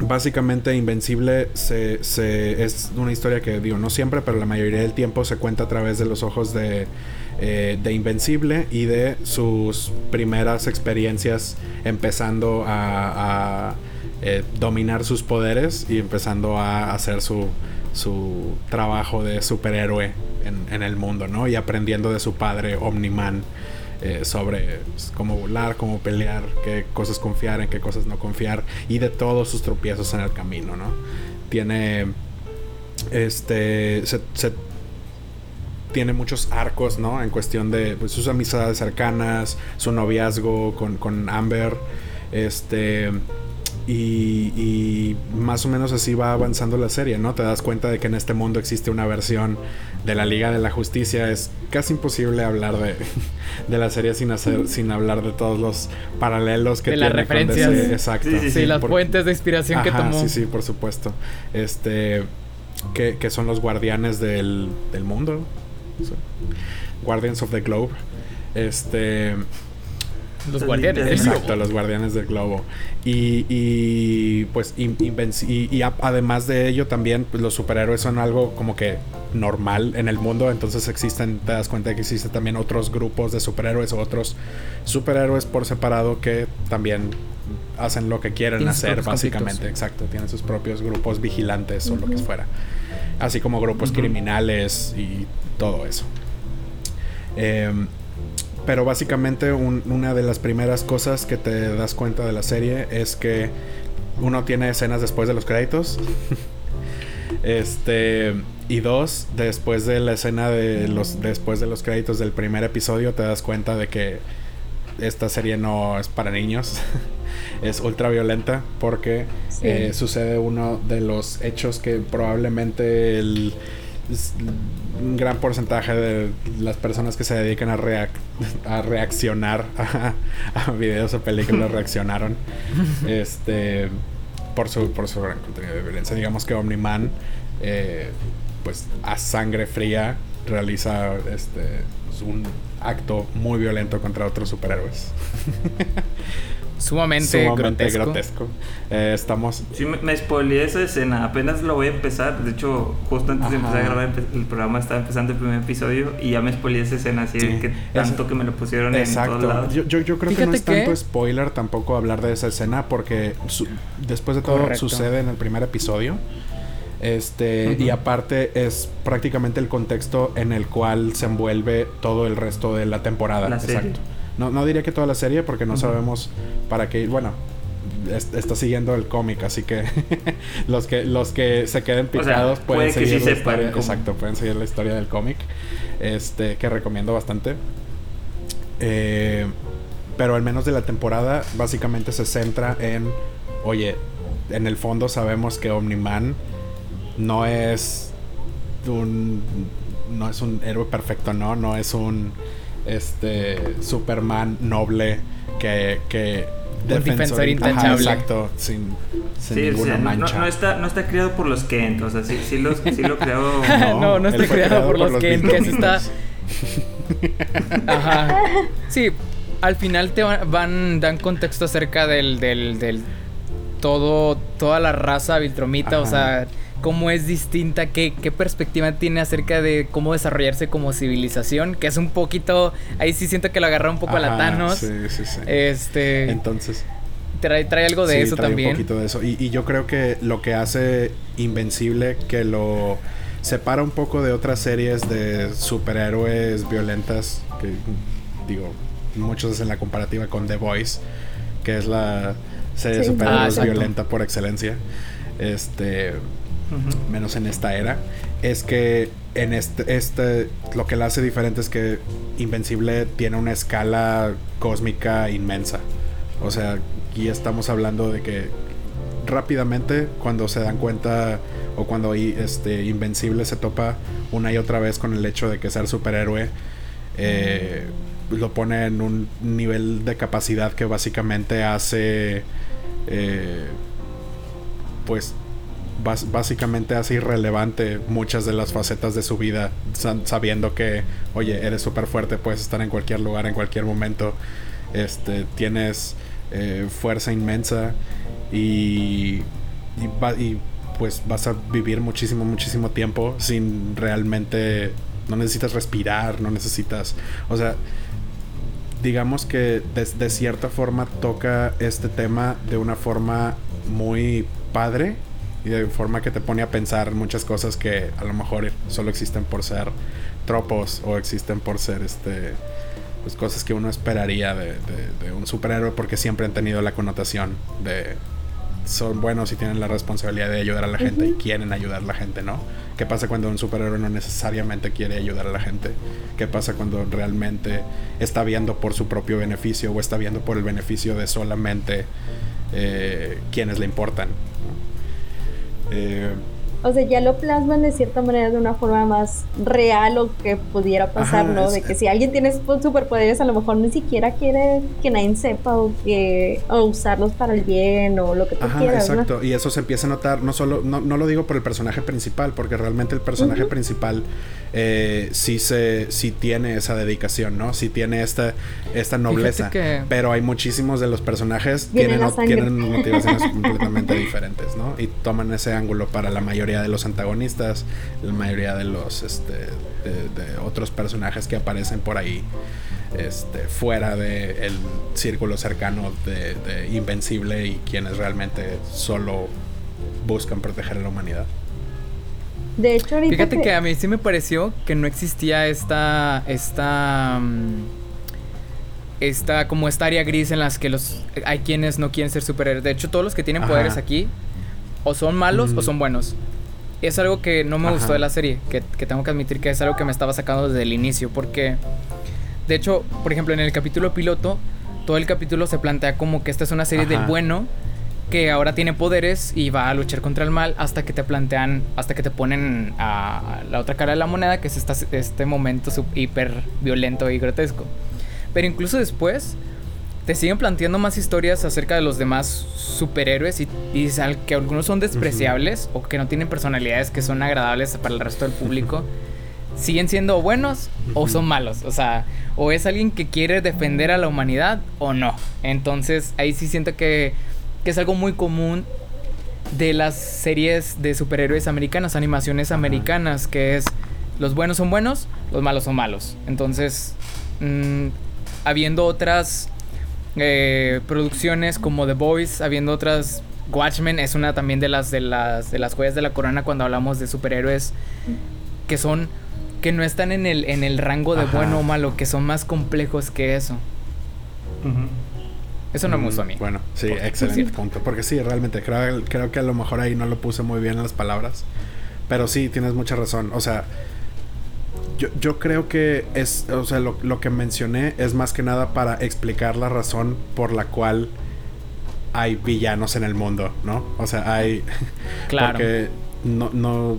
básicamente Invencible se, se- es una historia que digo, no siempre, pero la mayoría del tiempo se cuenta a través de los ojos de, eh, de Invencible y de sus primeras experiencias empezando a, eh, dominar sus poderes y empezando a hacer su, su trabajo de superhéroe en, en el mundo, ¿no? Y aprendiendo de su padre Omniman eh, sobre cómo volar, cómo pelear, qué cosas confiar, en qué cosas no confiar y de todos sus tropiezos en el camino, ¿no? Tiene este se tiene muchos arcos, ¿no? En cuestión de pues, sus amistades cercanas, su noviazgo con, con Amber, este... Y, y, más o menos así va avanzando la serie, ¿no? Te das cuenta de que en este mundo existe una versión de la Liga de la Justicia. Es casi imposible hablar de, de la serie sin hacer, sin hablar de todos los paralelos que de tiene las referencias. con DC. Exacto. Sí, sí, sí las por, fuentes de inspiración ajá, que tomó. Sí, sí, por supuesto. Este. Que, que son los guardianes del, del mundo. Guardians of the Globe. Este. Los guardianes del Exacto, globo. los guardianes del globo. Y, y pues y, y, y a, además de ello también pues, los superhéroes son algo como que normal en el mundo. Entonces existen, te das cuenta de que existen también otros grupos de superhéroes o otros superhéroes por separado que también hacen lo que quieren hacer básicamente. Conflictos. Exacto, tienen sus propios grupos vigilantes uh -huh. o lo que fuera. Así como grupos uh -huh. criminales y todo eso. Eh, pero básicamente un, una de las primeras cosas que te das cuenta de la serie es que uno tiene escenas después de los créditos. este y dos, después de la escena de los después de los créditos del primer episodio te das cuenta de que esta serie no es para niños. es ultra violenta porque sí. eh, sucede uno de los hechos que probablemente el un gran porcentaje de las personas que se dedican a, reac a reaccionar a, a, videos o películas reaccionaron este por su, por su gran contenido de violencia. Digamos que Omniman, eh, pues a sangre fría, realiza este un acto muy violento contra otros superhéroes. Sumamente, Sumamente grotesco. grotesco. Eh, estamos. Sí, me, me spoileé esa escena. Apenas lo voy a empezar. De hecho, justo antes Ajá. de empezar a grabar el programa, estaba empezando el primer episodio y ya me spoileé esa escena. Así sí. que tanto es... que me lo pusieron Exacto. en todos lados. Yo, yo, yo creo Fíjate que no es que... tanto spoiler tampoco hablar de esa escena porque su después de todo Correcto. sucede en el primer episodio. Este, uh -huh. y aparte es prácticamente el contexto en el cual se envuelve todo el resto de la temporada. La serie. No, no diría que toda la serie porque no uh -huh. sabemos para qué. Bueno, es, está siguiendo el cómic, así que los que los que se queden picados o sea, pueden puede seguir sí la historia. Exacto, pueden seguir la historia del cómic. Este, que recomiendo bastante. Eh, pero al menos de la temporada, básicamente se centra en. Oye, en el fondo sabemos que Omniman no es un. No es un héroe perfecto, no. No es un este Superman noble que, que defensor, defensor intachable. Ajá, exacto, sin, sin sí, ninguna o sea, mancha. No, no, está, no está criado por los Kent, o sea, sí, sí, lo, sí lo creó. no, no, no está criado por, por los Kent, que está. Ajá. Sí, al final te van, dan contexto acerca del, del, del todo, toda la raza viltromita, Ajá. o sea cómo es distinta, qué, qué, perspectiva tiene acerca de cómo desarrollarse como civilización, que es un poquito, ahí sí siento que lo agarra un poco Ajá, a la Thanos. Sí, sí, sí. Este, Entonces. Trae, trae algo de sí, eso trae también. Un poquito de eso. Y, y, yo creo que lo que hace Invencible, que lo separa un poco de otras series de superhéroes violentas, que digo, muchos hacen la comparativa con The Voice, que es la serie Sí. de superhéroes Ah, violenta por excelencia. Este Menos en esta era, es que en este, este, lo que la hace diferente es que Invencible tiene una escala cósmica inmensa. O sea, aquí estamos hablando de que rápidamente cuando se dan cuenta o cuando este Invencible se topa una y otra vez con el hecho de que ser superhéroe eh, lo pone en un nivel de capacidad que básicamente hace eh, pues básicamente hace irrelevante muchas de las facetas de su vida, sa- sabiendo que, oye, eres súper fuerte, puedes estar en cualquier lugar, en cualquier momento, este, tienes eh, fuerza inmensa y, y, y, pues vas a vivir muchísimo, muchísimo tiempo sin realmente, no necesitas respirar, no necesitas, o sea, digamos que de, de cierta forma toca este tema de una forma muy padre y de forma que te pone a pensar muchas cosas que a lo mejor solo existen por ser tropos o existen por ser este pues cosas que uno esperaría de, de- de un superhéroe porque siempre han tenido la connotación de son buenos y tienen la responsabilidad de ayudar a la gente y quieren ayudar a la gente, ¿no? ¿Qué pasa cuando un superhéroe no necesariamente quiere ayudar a la gente? ¿Qué pasa cuando realmente está viendo por su propio beneficio o está viendo por el beneficio de solamente eh, quienes le importan? Eh, o sea, ya lo plasman de cierta manera de una forma más real o que pudiera pasar, ¿no? de que si alguien tiene superpoderes, a lo mejor ni siquiera quiere que nadie sepa o, que, o usarlos para el bien o lo que tú quieras. Exacto, y eso se empieza a notar, no solo, no, no, lo digo por el personaje principal, porque realmente el personaje principal eh, sí, se, sí tiene esa dedicación, ¿no? Sí tiene esta, esta nobleza. Pero hay muchísimos de los personajes que tienen, tienen motivaciones completamente diferentes, ¿no? Y toman ese ángulo para la mayoría de los antagonistas, la mayoría de los este, de, otros personajes que aparecen por ahí. Este, fuera del círculo cercano de, de Invencible y quienes realmente solo buscan proteger a la humanidad. De hecho, Fíjate que... a mí sí me pareció que no existía esta. Esta. Mm, esta. Como esta área gris en las que los. Hay quienes no quieren ser superhéroes. De hecho, todos los que tienen poderes aquí. O son malos o son buenos. Es algo que no me gustó de la serie. Que, tengo que admitir que es algo que me estaba sacando desde el inicio. Porque. De hecho, por ejemplo, en el capítulo piloto. Todo el capítulo se plantea como que esta es una serie del bueno que ahora tiene poderes y va a luchar contra el mal hasta que te plantean, hasta que te ponen a la otra cara de la moneda, que es este momento hiper violento y grotesco. Pero incluso después te siguen planteando más historias acerca de los demás superhéroes y, y que algunos son despreciables o que no tienen personalidades que son agradables para el resto del público. siguen siendo buenos o son malos. O sea, o es alguien que quiere defender a la humanidad o no. Entonces ahí sí siento que que es algo muy común de las series de superhéroes americanas, animaciones americanas, que es los buenos son buenos, los malos son malos. Entonces, mm, habiendo otras eh, producciones como The Boys, habiendo otras Watchmen es una también de las de las de las joyas de la corona cuando hablamos de superhéroes que son que no están en el en el rango de bueno o malo, que son más complejos que eso. Eso no me gustó a mí. Bueno, sí, excelente punto. Porque sí, realmente creo, creo que a lo mejor ahí no lo puse muy bien en las palabras. Pero sí, tienes mucha razón. O sea, yo, yo creo que es, o sea, lo, lo, que mencioné es más que nada para explicar la razón por la cual hay villanos en el mundo, ¿no? O sea, hay... Claro. Porque no, no,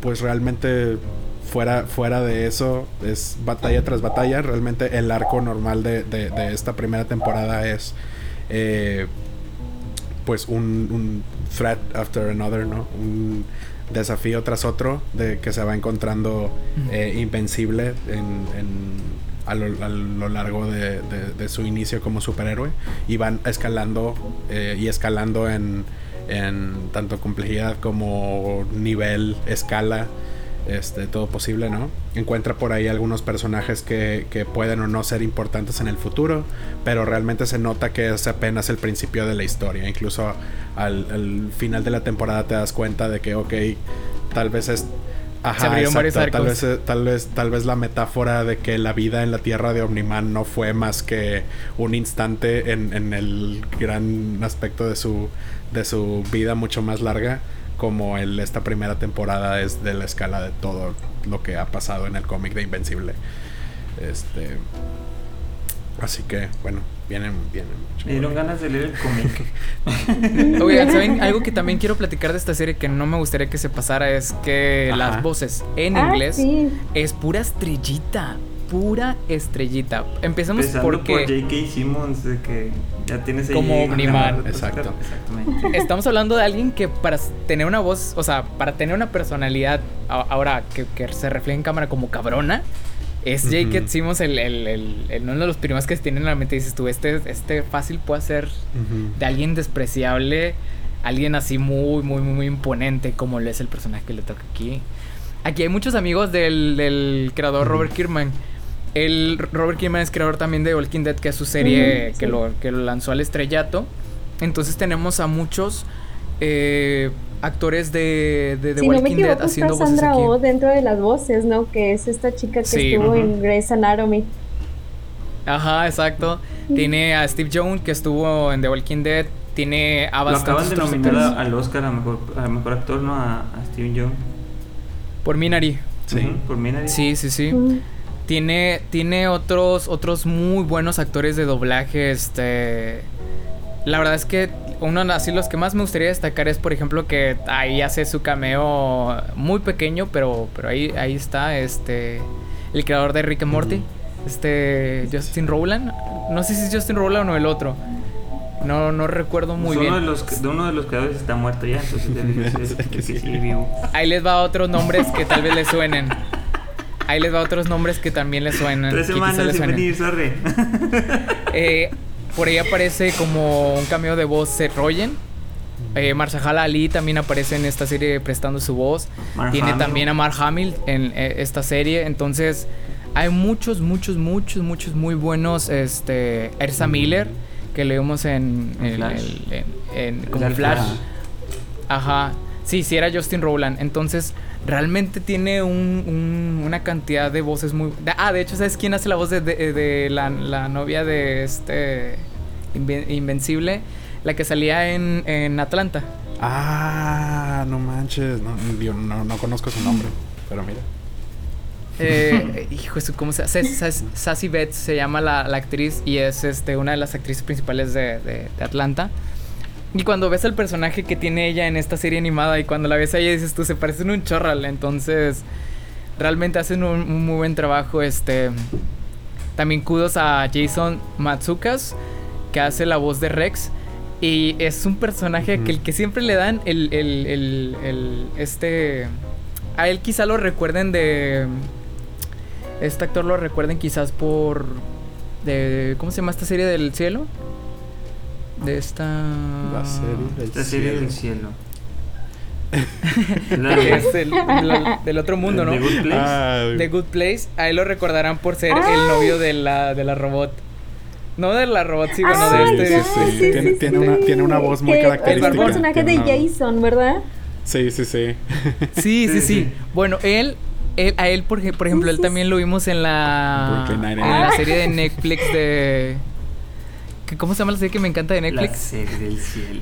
pues realmente fuera, fuera de eso, es batalla tras batalla. Realmente el arco normal de, de, esta primera temporada es eh, pues un, un, threat after another, ¿no? Un desafío tras otro de que se va encontrando eh, invencible en, a, lo, largo de, de, su inicio como superhéroe y van escalando eh, y escalando en, en tanto complejidad como nivel, escala este, todo posible, ¿no? Encuentra por ahí algunos personajes que, que, pueden o no ser importantes en el futuro, pero realmente se nota que es apenas el principio de la historia. Incluso al, final de la temporada te das cuenta de que, ok, tal vez es... Ajá, tal vez, tal vez tal vez la metáfora de que la vida en la tierra de Omniman no fue más que un instante en, en el gran aspecto de su de su vida mucho más larga como el, esta primera temporada es de la escala de todo lo que ha pasado en el cómic de Invencible. Este. Así que, bueno, vienen, vienen. Me dieron ganas de leer el cómic. Oigan, ¿saben? Algo que también quiero platicar de esta serie que no me gustaría que se pasara es que las voces en ah, inglés es pura estrellita pura estrellita. Empezamos porque... por J.K. Simmons, de que ya tienes ahí Como Omniman. Exacto. Exactamente. Estamos hablando de alguien que para tener una voz, o sea, para tener una personalidad ahora que, se refleja en cámara como cabrona, es J.K. Simmons el, el, uno de los primeros que se tienen en la mente. Dices tú, este, este fácil puede ser de alguien despreciable, alguien así muy, muy, muy, muy imponente como lo es el personaje que le toca aquí. Aquí hay muchos amigos del, del creador Robert Kirkman el Robert Kirkman es creador también de Walking Dead, que es su serie que, lo, que lo lanzó al estrellato. Entonces tenemos a muchos eh, actores de, de, de Walking Dead haciendo voces Sandra aquí. Oh dentro de las voces, ¿no? Que es esta chica que estuvo en Grey's Anatomy. Ajá, exacto. Tiene a Steve Jones que estuvo en The Walking Dead. tiene a Lo acaban de nominar al Oscar a mejor, a mejor actor, ¿no? A, Steven Young. Por Minari. Sí. por Minari. Sí, sí, sí. Tiene, tiene otros, otros muy buenos actores de doblaje. Este. La verdad es que uno así los que más me gustaría destacar es por ejemplo que ahí hace su cameo muy pequeño, pero, pero ahí, ahí está este el creador de Rick and Morty, este Justin Rowland. No sé si es Justin Rowland o el otro. No, no recuerdo muy pues bien. De, los, de uno de los creadores está muerto ya, entonces Ahí les va otros nombres que tal vez les suenen. Ahí les va otros nombres que también les suenan. Tres semanas sin venir, sorry. Eh, por ahí aparece como un cameo de voz Seth Rogen. Eh, Marshala Ali también aparece en esta serie prestando su voz. Tiene también a Mark Hamill en eh, esta serie. Entonces, hay muchos, muchos, muchos, muchos muy buenos. Este, Ersa Miller, que leemos en, en, en, como Flash. Ajá. Sí, sí, era Justin Rowland. Entonces, realmente tiene un, una cantidad de voces muy... ah, de hecho, ¿sabes quién hace la voz de, la, la, novia de este Invencible? La que salía en, en Atlanta. Ah, no manches. No, yo no, conozco su nombre, pero mira. Eh, hijo, ¿cómo se llama? Sassy Betts se llama la, la, actriz y es este, una de las actrices principales de, de, de Atlanta. Y cuando ves el personaje que tiene ella en esta serie animada y cuando la ves a ella dices tú, se parecen un chorral. Entonces, realmente hacen un, muy buen trabajo. Este, también kudos a Jason Matsukas, que hace la voz de Rex. Y es un personaje que el que siempre le dan el, el, el, el, este... A él quizá lo recuerden de... Este actor lo recuerden quizás por... De, ¿Cómo se llama esta serie del cielo? De esta. La serie del esta serie del cielo. es el, del otro mundo, ¿no? The Good Place. Ah, The Good Place. Ahí lo recordarán por ser el novio de la, de la robot. No de la robot, sí, bueno, de este. Sí, sí, tiene, tiene, una, tiene una voz muy característica. El personaje de Jason, ¿verdad? Sí, sí, sí. Sí, sí, sí. Bueno, él él, a él, por, por ejemplo, él también lo vimos en la, en la serie de Netflix de ¿Cómo se llama la serie que me encanta de Netflix? La serie del cielo.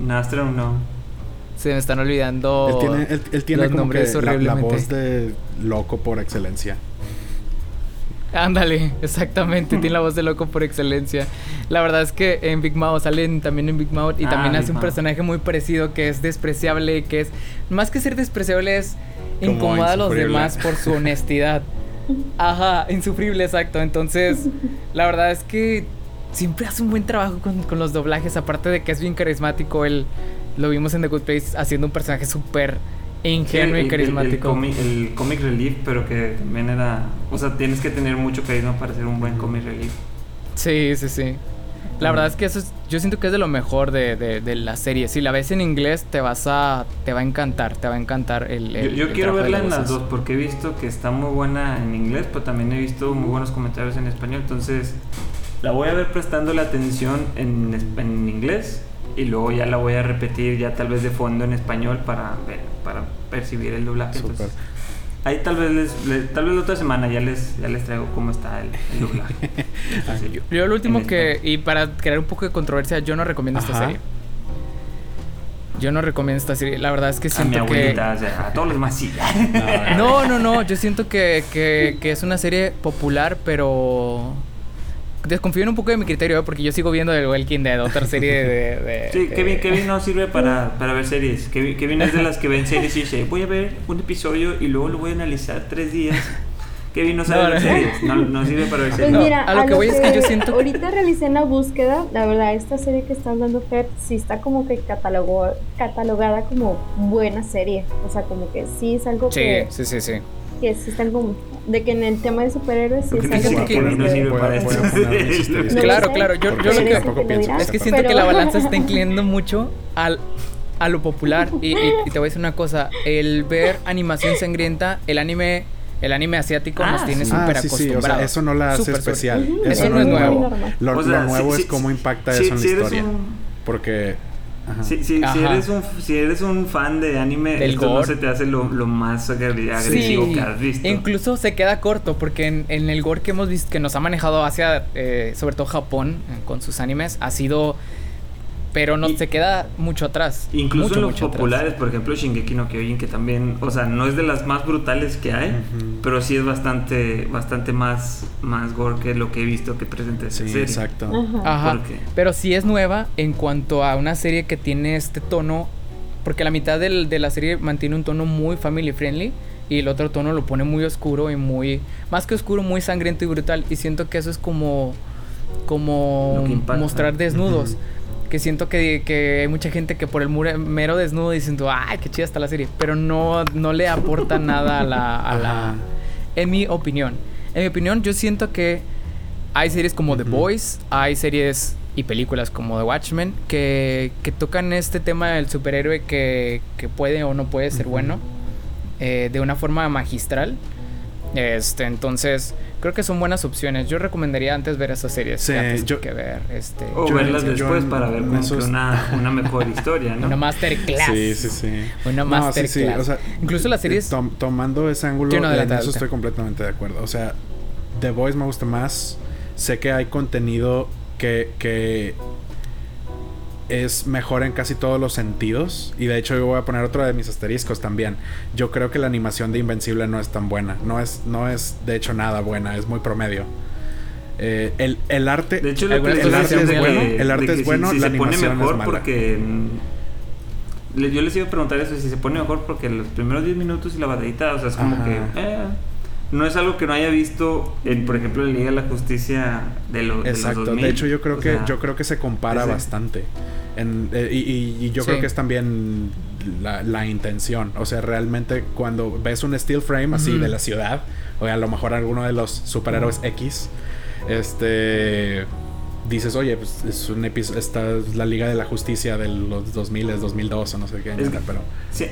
Nastro no. Se me están olvidando. Él tiene, él, tiene los nombres que la, voz de loco por excelencia. Ándale, exactamente, tiene la voz de loco por excelencia. La verdad es que en Big Mouth salen también en Big Mouth y ah, también hace un personaje muy parecido que es despreciable, que es más que ser despreciable es incomoda a los demás por su honestidad. Ajá, insufrible, exacto. Entonces, la verdad es que siempre hace un buen trabajo con, los doblajes. Aparte de que es bien carismático, él lo vimos en The Good Place haciendo un personaje súper ingenuo y carismático. El, comic, relief, pero que también era. O sea, tienes que tener mucho carisma para ser un buen comic relief. Sí, sí, sí. La verdad es que eso yo siento que es de lo mejor de, de, la serie. Si la ves en inglés, te vas a, te va a encantar, te va a encantar el. el yo, quiero verla en las dos porque he visto que está muy buena en inglés, pero también he visto muy buenos comentarios en español. Entonces, la voy a ver prestando la atención en, en inglés y luego ya la voy a repetir ya tal vez de fondo en español para ver, para percibir el doblaje. ahí tal vez les, tal vez la otra semana ya les ya les traigo cómo está el, doblaje. yo, lo último que y para crear un poco de controversia, yo no recomiendo esta serie. Yo no recomiendo esta serie. La verdad es que siento a mi que. O sea, a todos los demás sí. no, no, no. Yo siento que, que, que, es una serie popular, pero desconfío un poco de mi criterio, ¿eh? porque yo sigo viendo el Walking Dead, otra serie de... sí, Kevin, Kevin no sirve para, para ver series. Kevin, Kevin, es de las que ven series y dice, voy a ver un episodio y luego lo voy a analizar tres días. Kevin no sabe ver series, no, no, sirve para ver pues series. Pues mira, a lo que voy es que yo siento... Ahorita realicé una búsqueda, la verdad, esta serie que están dando Fer sí está como que catalogó, catalogada como buena serie. O sea, como que sí es algo que... Sí, sí, sí, sí. Que sí están como de que en el tema de superhéroes sí es algo que no sirve para esto. claro, claro, yo, yo lo que es que siento que la balanza está inclinando mucho al a lo popular y, te voy a decir una cosa, el ver animación sangrienta, el anime el anime asiático nos ah, tiene súper ah, sí, sí, o sea, eso no la hace especial. Eso, no es nuevo. Lo, nuevo es cómo impacta eso en la historia. Porque si, si, eres un, si eres un fan de anime, esto no se te hace lo, más agresivo que has visto. Incluso se queda corto, porque en, el gore que hemos visto, que nos ha manejado hacia, eh, sobre todo Japón, eh, con sus animes, ha sido pero no se queda mucho atrás. Incluso en los populares, por ejemplo, Shingeki no Kyojin, que también, o sea, no es de las más brutales que hay, pero sí es bastante bastante más más gore que lo que he visto que presenta esa sí, exacto. Ajá. Pero sí es nueva en cuanto a una serie que tiene este tono, porque la mitad de la serie mantiene un tono muy family friendly y el otro tono lo pone muy oscuro y muy más que oscuro, muy sangriento y brutal y siento que eso es como como mostrar desnudos que siento que, que, hay mucha gente que por el mero desnudo diciendo, ay, qué chida está la serie, pero no, no le aporta nada a la, a la... En mi opinión. En mi opinión, yo siento que hay series como The Boys, hay series y películas como The Watchmen que, que tocan este tema del superhéroe que, que puede o no puede ser bueno eh, de una forma magistral. Este, entonces creo que son buenas opciones. Yo recomendaría antes ver esas series sí, antes que ver este. O verlas después para ver una, una, mejor historia, ¿no? Una masterclass. Sí, sí, sí. Una masterclass. Incluso las series. tomando ese ángulo, en eso estoy completamente de acuerdo. O sea, The Voice me gusta más. Sé que hay contenido que, que es mejor en casi todos los sentidos. Y de hecho yo voy a poner otro de mis asteriscos también. Yo creo que la animación de Invencible no es tan buena. No es, no es de hecho nada buena, es muy promedio. Eh, el, el, arte, de hecho, el, arte es bueno, el arte es bueno, la se pone mejor porque yo les iba a preguntar eso si se pone mejor porque los primeros 10 minutos y la batallita, o sea, es como que eh, no es algo que no haya visto en, por ejemplo, en Liga de la Justicia de, lo, Exacto. de los de hecho yo creo que yo creo que se compara bastante. Eh, y, yo creo que es también la, intención. O sea, realmente cuando ves un steel frame así de la ciudad, o a lo mejor alguno de los superhéroes X, este dices, oye, pues es un episodio, esta es la Liga de la Justicia de los 2000, 2002 o no sé qué, pero...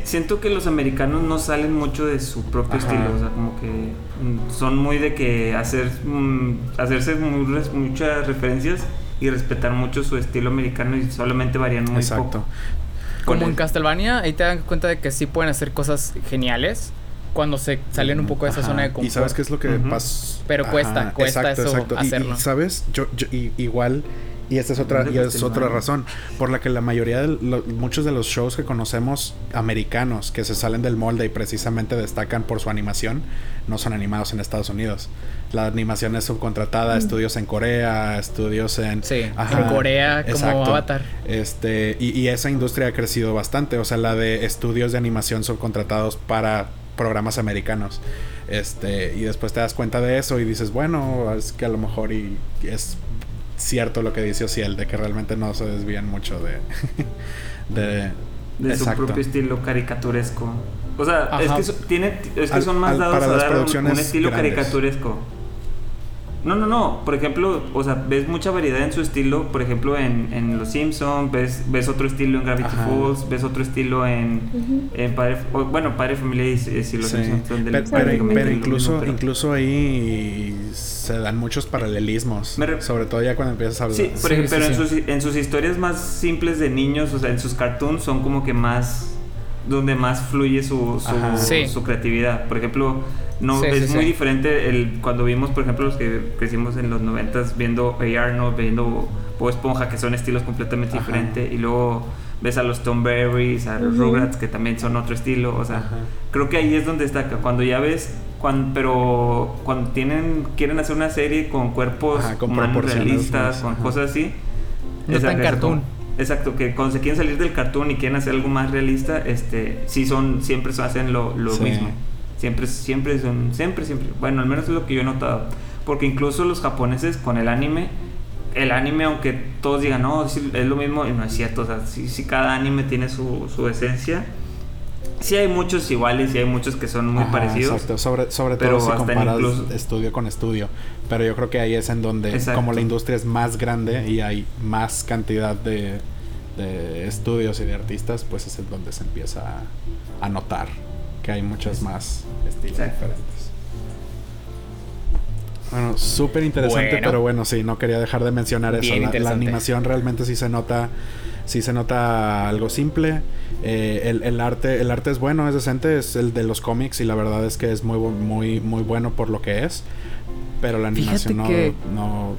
Siento que los americanos no salen mucho de su propio estilo, o sea, como que mm, son muy de que hacer, mm, hacerse muchas referencias y respetar mucho su estilo americano y solamente varían muy Exacto. Como en Castlevania, ahí te dan cuenta de que sí pueden hacer cosas geniales cuando se salen un poco de esa zona de confort. Y sabes qué es lo que pasa. Pero cuesta, cuesta eso hacerlo. Y, sabes, yo, yo igual y esta es otra, y es otra razón por la que la mayoría de muchos de los shows que conocemos americanos que se salen del molde y precisamente destacan por su animación no son animados en Estados Unidos. La animación es subcontratada a mm. estudios en Corea, estudios en sí, en Corea como Avatar. Este y, y esa industria ha crecido bastante, o sea, la de estudios de animación subcontratados para programas americanos. Este, y después te das cuenta de eso y dices, bueno, es que a lo mejor y es cierto lo que dice Ociel, de que realmente no se desvían mucho de. de, de su propio estilo caricaturesco. O sea, es que, tiene, es que son más dados a dar un, estilo caricaturesco. No, no, no. Por ejemplo, o sea, ves mucha variedad en su estilo. Por ejemplo, en, en Los Simpsons, ves, ves otro estilo en Gravity Falls, ves otro estilo en, en Padre, bueno, Padre Familia y, y Los Simpsons son del Pero, pero, incluso, incluso ahí se dan muchos paralelismos. sobre todo ya cuando empiezas a hablar. Sí, pero en, sus, en sus historias más simples de niños, o sea, en sus cartoons son como que más donde más fluye su, su, su creatividad. Por ejemplo, no, es muy diferente el cuando vimos, por ejemplo, los que crecimos en los noventas viendo A. Arnold, viendo Bob Esponja, que son estilos completamente diferentes, y luego ves a los Tom Berries, a los Rugrats, que también son otro estilo, o sea, creo que ahí es donde destaca, cuando ya ves, cuando, pero cuando tienen, quieren hacer una serie con cuerpos más realistas, con cosas así. No en cartoon. Exacto, que cuando se quieren salir del cartoon y quieren hacer algo más realista, este, sí son, siempre hacen lo, lo mismo. Siempre, siempre son, siempre, siempre. Bueno, al menos es lo que yo he notado. Porque incluso los japoneses con el anime, el anime, aunque todos digan, no, es lo mismo, y no es cierto. O sea, sí, cada anime tiene su, su esencia. Sí hay muchos iguales y hay muchos que son muy parecidos. Exacto, sobre, sobre todo si comparas estudio con estudio. Pero yo creo que ahí es en donde, como la industria es más grande y hay más cantidad de, de estudios y de artistas, pues es en donde se empieza a notar que hay muchos más estilos diferentes. Bueno, súper interesante, pero bueno, sí, no quería dejar de mencionar eso. La, animación realmente sí se nota, sí se nota algo simple. Eh, el, el, arte, el arte es bueno, es decente, es el de los cómics y la verdad es que es muy, muy, muy bueno por lo que es. Pero la animación no, no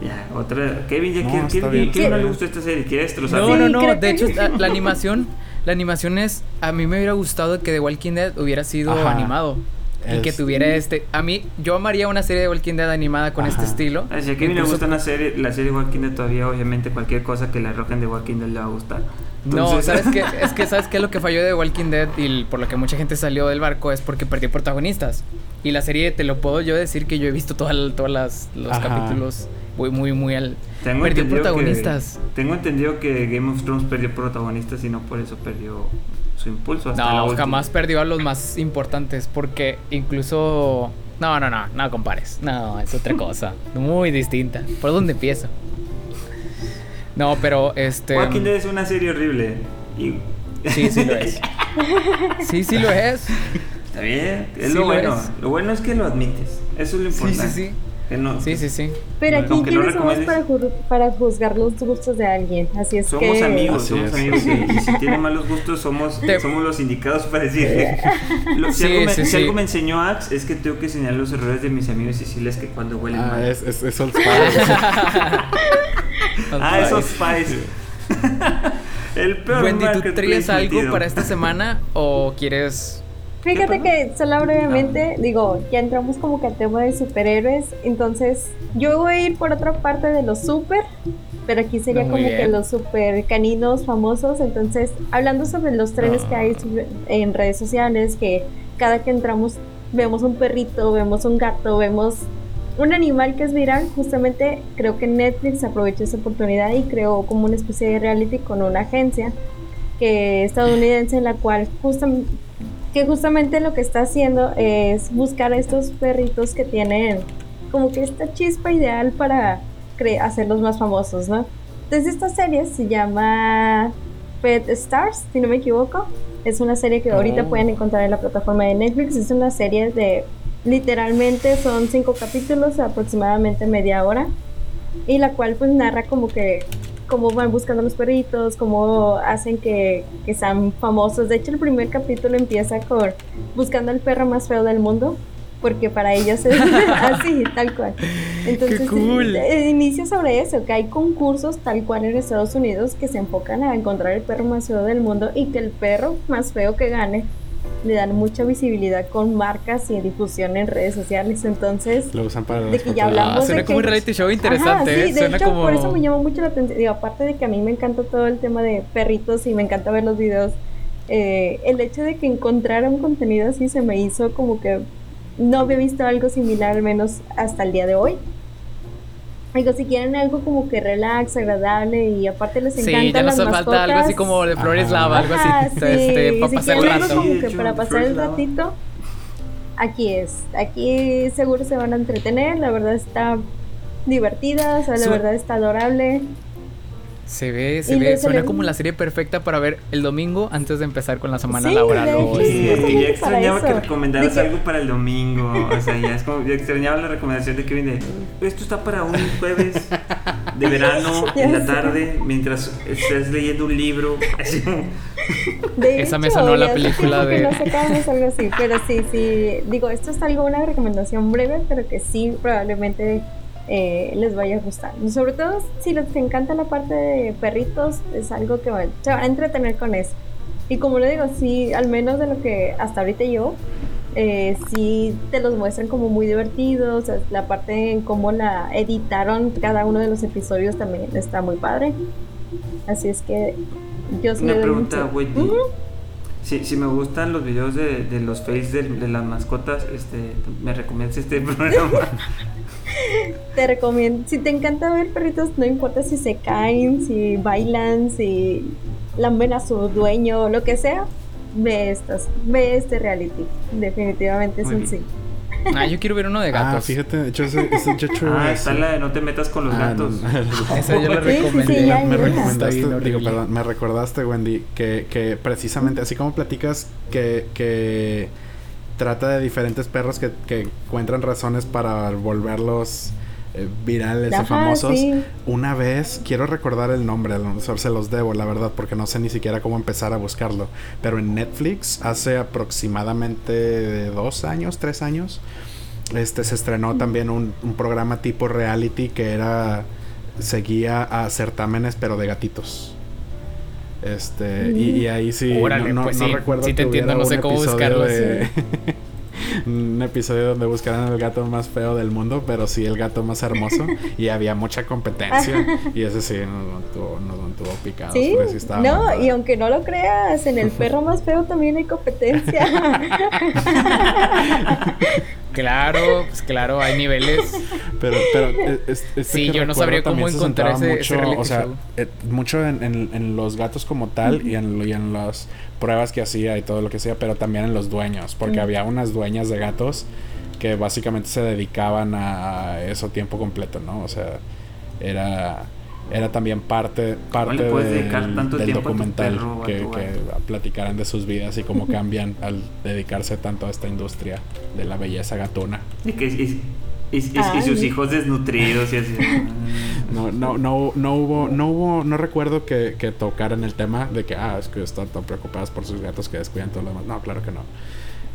ya, otra. Kevin, ya no, quiere, no le gustó esta serie, quiere destrozar. No, no, no. De hecho, la, animación, la animación es. A mí me hubiera gustado que The Walking Dead hubiera sido animado. Y que tuviera este. A mí, yo amaría una serie de Walking Dead animada con este estilo. Si a Kevin le gusta una serie, la serie de Walking Dead todavía, obviamente, cualquier cosa que le arrojen de Walking Dead le va a gustar. No, ¿sabes qué? Es que, ¿sabes qué? Lo que falló de Walking Dead y por lo que mucha gente salió del barco es porque perdió protagonistas. Y la serie, te lo puedo yo decir que yo he visto todos los capítulos muy, muy, muy al... Tengo perdió protagonistas. tengo entendido que Game of Thrones perdió protagonistas y no por eso perdió su impulso. Hasta no, jamás perdió a los más importantes porque incluso... No, no, no, no compares. No, es otra cosa. muy distinta. ¿Por dónde empiezo? No, pero este. Walking Dead es una serie horrible. Y... Sí, sí lo es. sí, sí lo es. Está bien, es lo, bueno. Lo bueno es que lo admites. Eso es lo importante. Sí, sí, sí. Sí, sí, sí. Pero aquí quiénes somos para, para, juzgar los gustos de alguien. Así es somos Amigos, somos amigos, Y si tiene malos gustos, somos, somos los indicados para decirle. si, algo me, si algo me enseñó Ax, es que tengo que señalar los errores de mis amigos y decirles que cuando huelen ah, mal. Es, es, es ah, esos Spice. El peor Wendy, ¿tú traes algo para esta semana o quieres Fíjate que solo brevemente, ah. digo, ya entramos como que al tema de superhéroes, entonces yo voy a ir por otra parte de los super, pero aquí sería como que los super caninos famosos, entonces hablando sobre los trenes que hay en redes sociales, que cada que entramos vemos un perrito, vemos un gato, vemos un animal que es viral, justamente creo que Netflix aprovechó esa oportunidad y creó como una especie de reality con una agencia que estadounidense en la cual justamente que justamente lo que está haciendo es buscar a estos perritos que tienen como que esta chispa ideal para hacerlos más famosos, ¿no? Entonces esta serie se llama Pet Stars, si no me equivoco. Es una serie que ahorita oh. pueden encontrar en la plataforma de Netflix. Es una serie de literalmente son cinco capítulos, aproximadamente media hora, y la cual pues narra como que cómo van buscando los perritos, cómo hacen que, que sean famosos. De hecho, el primer capítulo empieza con buscando al perro más feo del mundo, porque para ellos es así, tal cual. Entonces, inicia sobre eso, que hay concursos tal cual en Estados Unidos que se enfocan a encontrar el perro más feo del mundo y que el perro más feo que gane le dan mucha visibilidad con marcas y difusión en redes sociales. Entonces, lo usan para de que ya hablamos ah, suena como un reality show interesante. sí, ¿eh? de hecho, por eso me llama mucho la atención. Digo, aparte de que a mí me encanta todo el tema de perritos y me encanta ver los videos, eh, el hecho de que encontrara un contenido así se me hizo como que no había visto algo similar, al menos hasta el día de hoy. Digo, si quieren algo como que relax, agradable y aparte les encanta sí, ya nos falta algo así como de flores lava, algo así, este, para pasar el rato. Como que para pasar el ratito, aquí es. Aquí seguro se van a entretener, la verdad está divertida, o sea, la verdad está adorable. Se ve, se ve, suena como la serie perfecta para ver el domingo antes de empezar con la semana laboral. Sí, ya extrañaba que recomendaras algo para el domingo. O sea, ya es como, ya extrañaba la recomendación de Kevin de esto está para un jueves de verano en la tarde mientras estás leyendo un libro. Esa me sonó la película de. No sacamos algo así, pero sí, sí. Digo, esto es algo, una recomendación breve, pero que sí probablemente eh, les vaya a gustar. Sobre todo si les encanta la parte de perritos, es algo que se van a entretener con eso. Y como le digo, sí, al menos de lo que hasta ahorita yo, eh, sí te los muestran como muy divertidos. La parte en cómo la editaron cada uno de los episodios también está muy padre. Así es que yo sí Una pregunta, si, si, me gustan los videos de, de los de, de, las mascotas, este, ¿me recomiendas este programa? Te recomiendo, si te encanta ver perritos, no importa si se caen, si bailan, si lamben a su dueño, lo que sea, ve estas, ve este reality. Definitivamente es un sí. Ah, yo quiero ver uno de gatos. Ah, fíjate, de hecho, ese, Ah, está la de no te metas con los ah, gatos. Esa yo la recomendé. me, recomendaste, digo, perdón, me recordaste, Wendy, que, que precisamente, así como platicas que, que trata de diferentes perros que, que encuentran razones para volverlos eh, virales o famosos. Una vez, quiero recordar el nombre, se los debo, la verdad, porque no sé ni siquiera cómo empezar a buscarlo. Pero en Netflix, hace aproximadamente dos años, tres años, este se estrenó también un, un programa tipo reality que era seguía a certámenes pero de gatitos. Este, y, ahí sí, Órale, no, pues no sí, recuerdo sí te que entiendo, no sé cómo buscarlo, de- un episodio donde buscaran el gato más feo del mundo, pero sí el gato más hermoso. y había mucha competencia. y ese sí nos mantuvo, nos mantuvo picados. Sí, porque sí estaba no, y aunque no lo creas, en el perro más feo también hay competencia. Claro, pues claro, hay niveles. Pero, pero eh, es- Sí, que yo no sabría cómo también se encontrar ese- mucho, reality o sea, show. eh, mucho en, en- en los gatos como tal y, en, y en las pruebas que hacía y todo lo que hacía, pero también en los dueños, porque Mm. había unas dueñas de gatos que básicamente se dedicaban a eso tiempo completo, ¿no? O sea, era era también parte parte le puedes del, dedicar tanto del tiempo a tu documental perro o a que, tu que platicaran de sus vidas y cómo cambian al dedicarse tanto a esta industria de la belleza gatuna. Y, que, y, y- y- y Ay. sus hijos desnutridos y así. No, no, no, no hubo, no hubo, no recuerdo que, que tocaran el tema de que, ah, es que están tan preocupadas por sus gatos que descuidan todo lo demás. No, claro que no.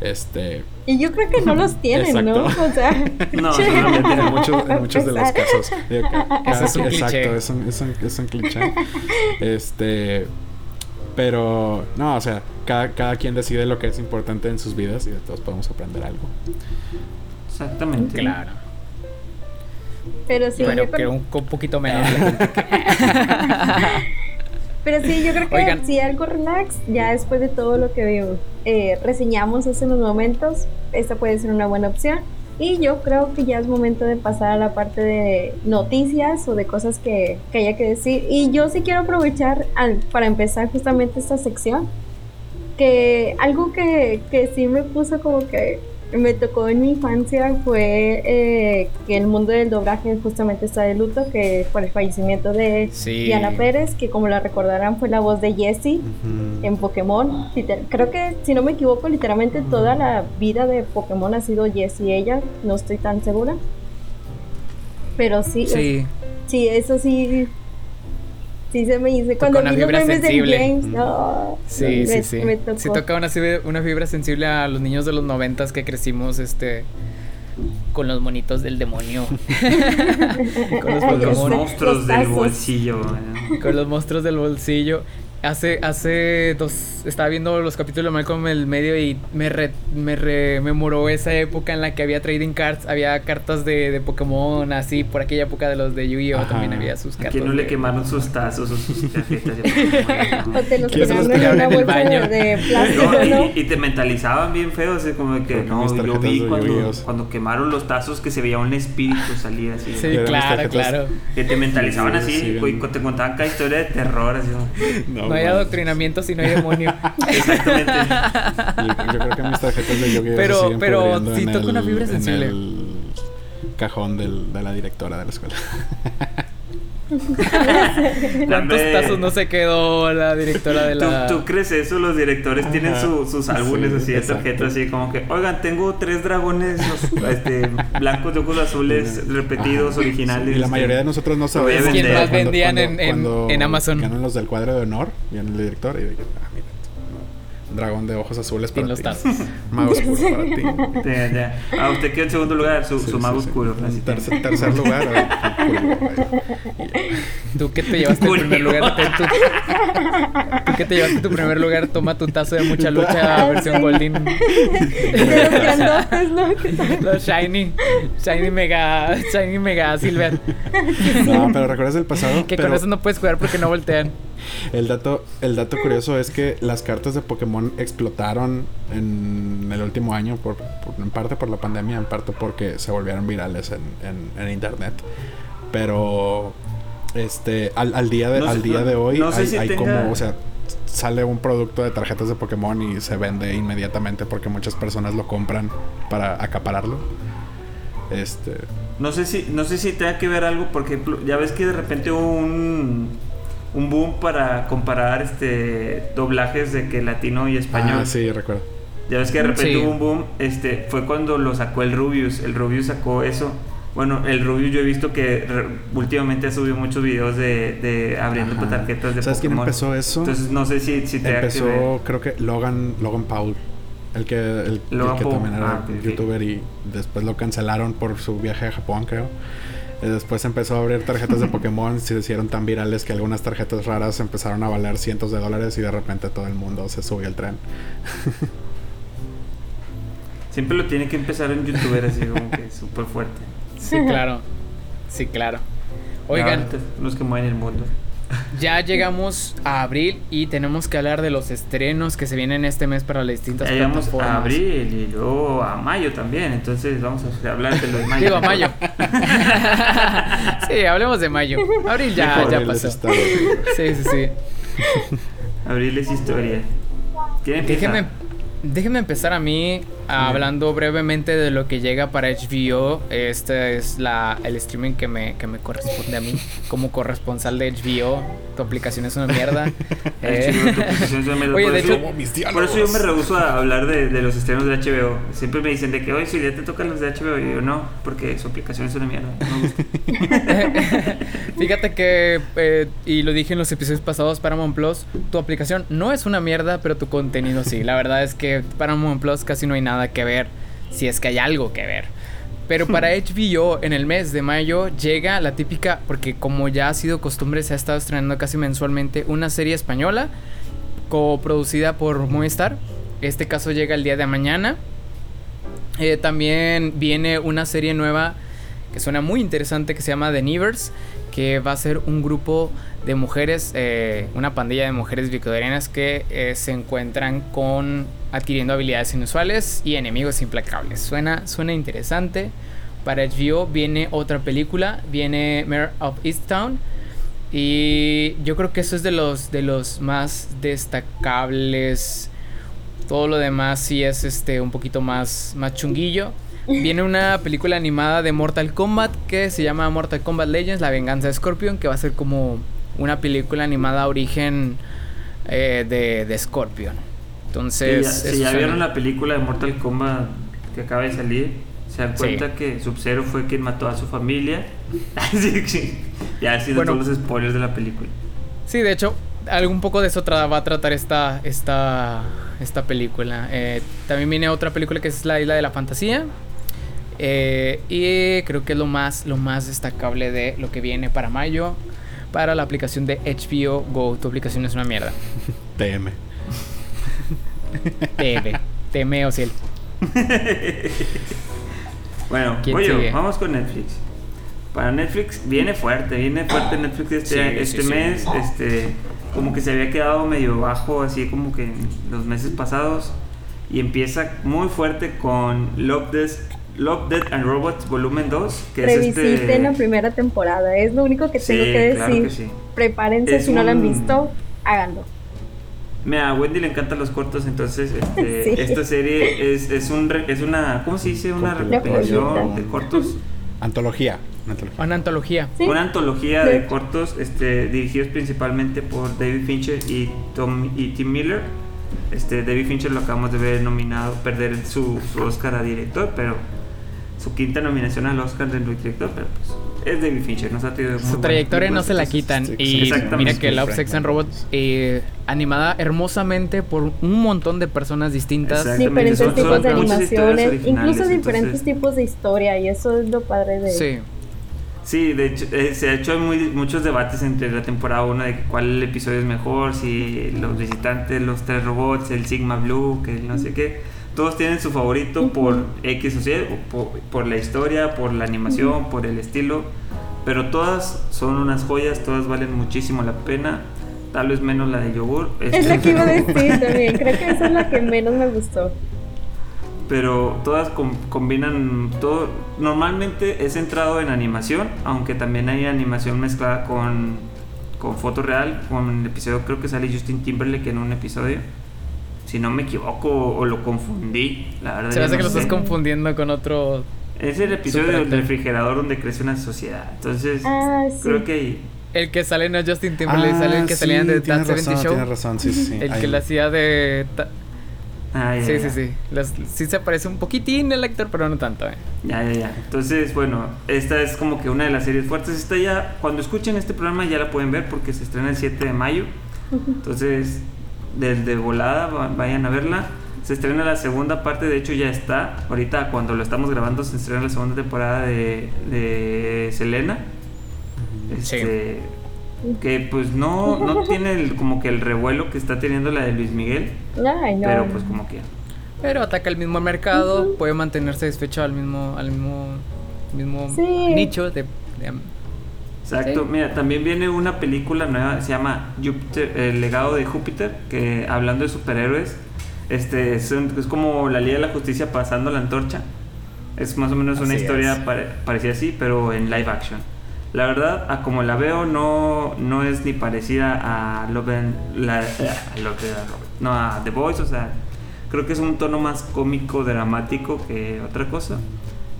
Este, y yo creo que no los tienen, ¿no? O sea, No, seguramente en muchos, en muchos de los casos. Digo, ca- cada es un quien- cliché. Exacto, es un, es, un, es un cliché. Este, pero, no, o sea, cada, cada quien decide lo que es importante en sus vidas y de todos podemos aprender algo. Exactamente. Claro. Pero sí, Pero yo que creo- un, un poquito menos Pero sí, yo creo que Oigan. sí, algo relax, ya después de todo lo que eh, reseñamos hace unos momentos, esta puede ser una buena opción. Y yo creo que ya es momento de pasar a la parte de noticias o de cosas que, que haya que decir. Y yo sí quiero aprovechar al- para empezar justamente esta sección, que algo que, que sí me puso como que me tocó en mi infancia fue eh, que el mundo del doblaje justamente está de luto, que por el fallecimiento de Sí. Diana Pérez, que como la recordarán fue la voz de Jessie en Pokémon. Creo que, si no me equivoco, literalmente toda la vida de Pokémon ha sido Jessie ella, no estoy tan segura. Pero sí, Sí. sí, eso sí, sí se me dice. Cuando una vi los fibra memes de sensible. James, Mm. no, Sí, me, sí, sí. me tocó. Sí toca una, fibra- una fibra sensible a los niños de los noventas que crecimos este con los monitos del demonio. con los monstruos Los del bolsillo. ¿eh? con los monstruos del bolsillo. Hace, hace dos, estaba viendo los capítulos de Malcolm el medio y me, re- me rememoró esa época en la que había trading cards, había cartas de, de Pokémon, así, por aquella época de los de Yu-Gi-Oh! También había sus ¿A cartas. quién no le de- quemaron sus tazos o sus tarjetas de Pokémon? O te los ¿Quién se los tiraron en una en el de, de plástico, No, ¿no? y, y te mentalizaban bien feo, así como de que no, yo vi cuando, quemaron los tazos que se veía un espíritu salir así. Sí, claro, claro. Que te mentalizaban Sí, así, sí, bien. te contaban cada historia de terror, así. ¿no? No hay adoctrinamiento si no hay demonio. Exactamente. Yo, yo creo que mis tarjetas de Yu-Gi-Oh! Pero- se siguen pero sí toca una fibra en sensible. el cajón del- de la directora de la escuela. ¿Cuántos tazos no se quedó la directora de ¿Tú, la... tú crees eso? Los directores tienen Ajá. su- sus álbumes Sí, así de tarjetas, así como que, oigan, tengo tres dragones los- este, blancos de ojos azules repetidos, Ajá. originales. Y la este, mayoría de nosotros no sabemos. ¿Quién más vendían cuando- en- en- cuando en Amazon? Ganan los del cuadro de honor, viene el director y dije, ah, mira, dragón de ojos azules En para los ti. tazos. Mago oscuro para ti. Ah, usted quedó en segundo lugar, su, Sí, su sí, mago sí. oscuro. En así tercer, tercer lugar. eh, Tú que te llevaste el Julio. primer lugar, ten tu- tú que te llevaste tu primer lugar, toma tu tazo de mucha lucha Ah, versión. De los Shiny, Shiny Mega, Shiny Mega Silver. no, pero recuerdas el pasado. Que pero con eso no puedes jugar porque no voltean. el dato, el dato curioso es que las cartas de Pokémon explotaron en el último año, por, por- en parte por la pandemia, en parte porque se volvieron virales en, en- en internet. Pero este al, al día de No al día no- de hoy no sé hay, si hay tenga- como, o sea, sale un producto de tarjetas de Pokémon y se vende inmediatamente porque muchas personas lo compran para acapararlo. Este, No sé si, no sé si tenga que ver algo, por ejemplo, ya ves que de repente hubo un, un boom para comparar este doblajes de que latino y español. ah, sí, recuerdo. Ya ves que de repente Sí. hubo un boom, este, fue cuando lo sacó el Rubius. El Rubius sacó eso. Bueno, el Rubius yo he visto que re- últimamente ha subido muchos videos de, de abriendo Ajá. tarjetas de ¿Sabes quién Pokémon. empezó eso? Entonces no sé si, si ver. Empezó, creo que Logan, Logan Paul. El que, el, que también era ah, youtuber y después lo cancelaron por su viaje a Japón, creo. Y después empezó a abrir tarjetas de Pokémon, se hicieron tan virales que algunas tarjetas raras empezaron a valer cientos de dólares y de repente todo el mundo se subió al tren. Siempre lo tiene que empezar en youtuber así como que súper fuerte. Sí, claro. Sí, claro. Oigan. los que mueven el mundo. Ya llegamos a abril y tenemos que hablar de los estrenos que se vienen este mes para las distintas ya llegamos a abril y luego a mayo también, entonces vamos a hablar de lo de mayo. Digo, a mayo. sí, hablemos de mayo. Abril ya, ya pasó. Sí, sí, sí. Abril es historia. Déjenme, déjenme empezar a mí Hablando brevemente de lo que llega para HBO, este es la, el streaming que me, que me corresponde a mí como corresponsal de HBO. Tu aplicación es una mierda. eh, Oye, de hecho, por eso yo me rehuso a hablar de, de, los estrenos de HBO. Siempre me dicen de que, oye, si ya te tocan los de HBO, y yo no, porque su aplicación es una mierda. Fíjate que, eh, y lo dije en los episodios pasados, Paramount Plus, tu aplicación no es una mierda, pero tu contenido sí. La verdad es que Paramount Plus casi no hay nada nada que ver, si es que hay algo que ver. Pero para HBO en el mes de mayo llega la típica, porque como ya ha sido costumbre, se ha estado estrenando casi mensualmente una serie española coproducida por Movistar. Este caso llega el día de mañana. Eh, también viene una serie nueva que suena muy interesante que se llama The Nevers, que va a ser un grupo de mujeres, eh, una pandilla de mujeres victorianas que eh, se encuentran con adquiriendo habilidades inusuales y enemigos implacables. Suena, suena interesante. Para HBO viene otra película, viene Mayor of Easttown. Y yo creo que eso es de los, de los más destacables. Todo lo demás sí es este un poquito más, más chunguillo. Viene una película animada de Mortal Kombat que se llama Mortal Kombat Legends, La venganza de Scorpion, que va a ser como una película animada a origen eh, de, de, Scorpion. Entonces... Si ya, vieron la película de Mortal Kombat que acaba de salir, se dan cuenta que Sub-Zero fue quien mató a su familia. ya ha sido todos los spoilers de la película. Sí, de hecho, algún poco de eso va a tratar esta, esta, esta película. Eh, también viene otra película que es La Isla de la Fantasía. Eh, y creo que es lo más, lo más destacable de lo que viene para mayo para la aplicación de HBO Go. Tu aplicación es una mierda. TM. TM. TM o ciel. bueno, oye, vamos con Netflix. Para Netflix viene fuerte, viene fuerte Netflix este, este mes. Este, como que se había quedado medio bajo, así como que en los meses pasados. Y empieza muy fuerte con Love Desk Love, Dead and Robots Volumen 2. Que es este... en la primera temporada. Es lo único que tengo que decir. Prepárense, si no lo han visto, háganlo. Mira, a Wendy le encantan los cortos, entonces este, esta serie es, es, un, es una, ¿cómo se dice? Una recopilación de cortos. Antología. Una antología. Una antología de cortos este, dirigidos principalmente por David Fincher y, Tom, y Tim Miller. Este, David Fincher lo acabamos de ver nominado, perder su, su Oscar a director, pero su quinta nominación al Oscar del director, pero pues es David Fincher, nos ha tenido Su trayectoria no se la quitan. y mira que Love, Sex and Robots, eh, animada hermosamente por un montón de personas distintas. Diferentes tipos de animaciones, incluso diferentes tipos de historia, y eso es lo padre de. Sí. Sí, de hecho, eh, se ha hecho muy, muchos debates entre la temporada 1 de cuál episodio es mejor, si los visitantes, los tres robots, el Sigma Blue, que no sé qué todos tienen su favorito por X o Y, por, la historia, por la animación, por el estilo, pero todas son unas joyas, todas valen muchísimo la pena, tal vez menos la de yogur. Es la que iba a decir también, creo que esa es la que menos me gustó. Pero todas combinan todo. Normalmente es centrado en animación, aunque también hay animación mezclada con, con foto real. Con el episodio creo que sale Justin Timberlake en un episodio si no me equivoco o lo confundí, la verdad. Se me hace que lo estás confundiendo con otro. Es el episodio del refrigerador donde crece una sociedad. Entonces, ah, creo que El que sale no es Justin Timberlake, sale el que salía de That 70 Show. Tienes razón, sí, sí. El que le hacía de. Ah, sí, sí, sí, sí. se parece un poquitín el actor, pero no tanto, eh. Ya, ya, ya. Entonces, bueno, esta es como que una de las series fuertes. Esta ya, cuando escuchen este programa ya la pueden ver porque se estrena el 7 de mayo. Entonces, desde volada, vayan a verla. Se estrena la segunda parte, de hecho ya está. Ahorita cuando lo estamos grabando se estrena la segunda temporada de, de Selena. Este, Que pues no, no tiene como que el revuelo que está teniendo la de Luis Miguel. Ay, no. Pero pues como que... Pero ataca el mismo mercado, puede mantenerse satisfecho al mismo, al mismo, mismo Sí. nicho de, de- Exacto, Sí. mira, también viene una película nueva, se llama Júpiter, El legado de Júpiter, que hablando de superhéroes, este es, un- es como la Liga de la Justicia pasando la antorcha. Es más o menos una Así historia es. pare- parecida así, pero en live action. La verdad, a como la veo, no, no es ni parecida a Love and, la, a Love and- no, a The Voice, o sea, creo que es un tono más cómico, dramático que otra cosa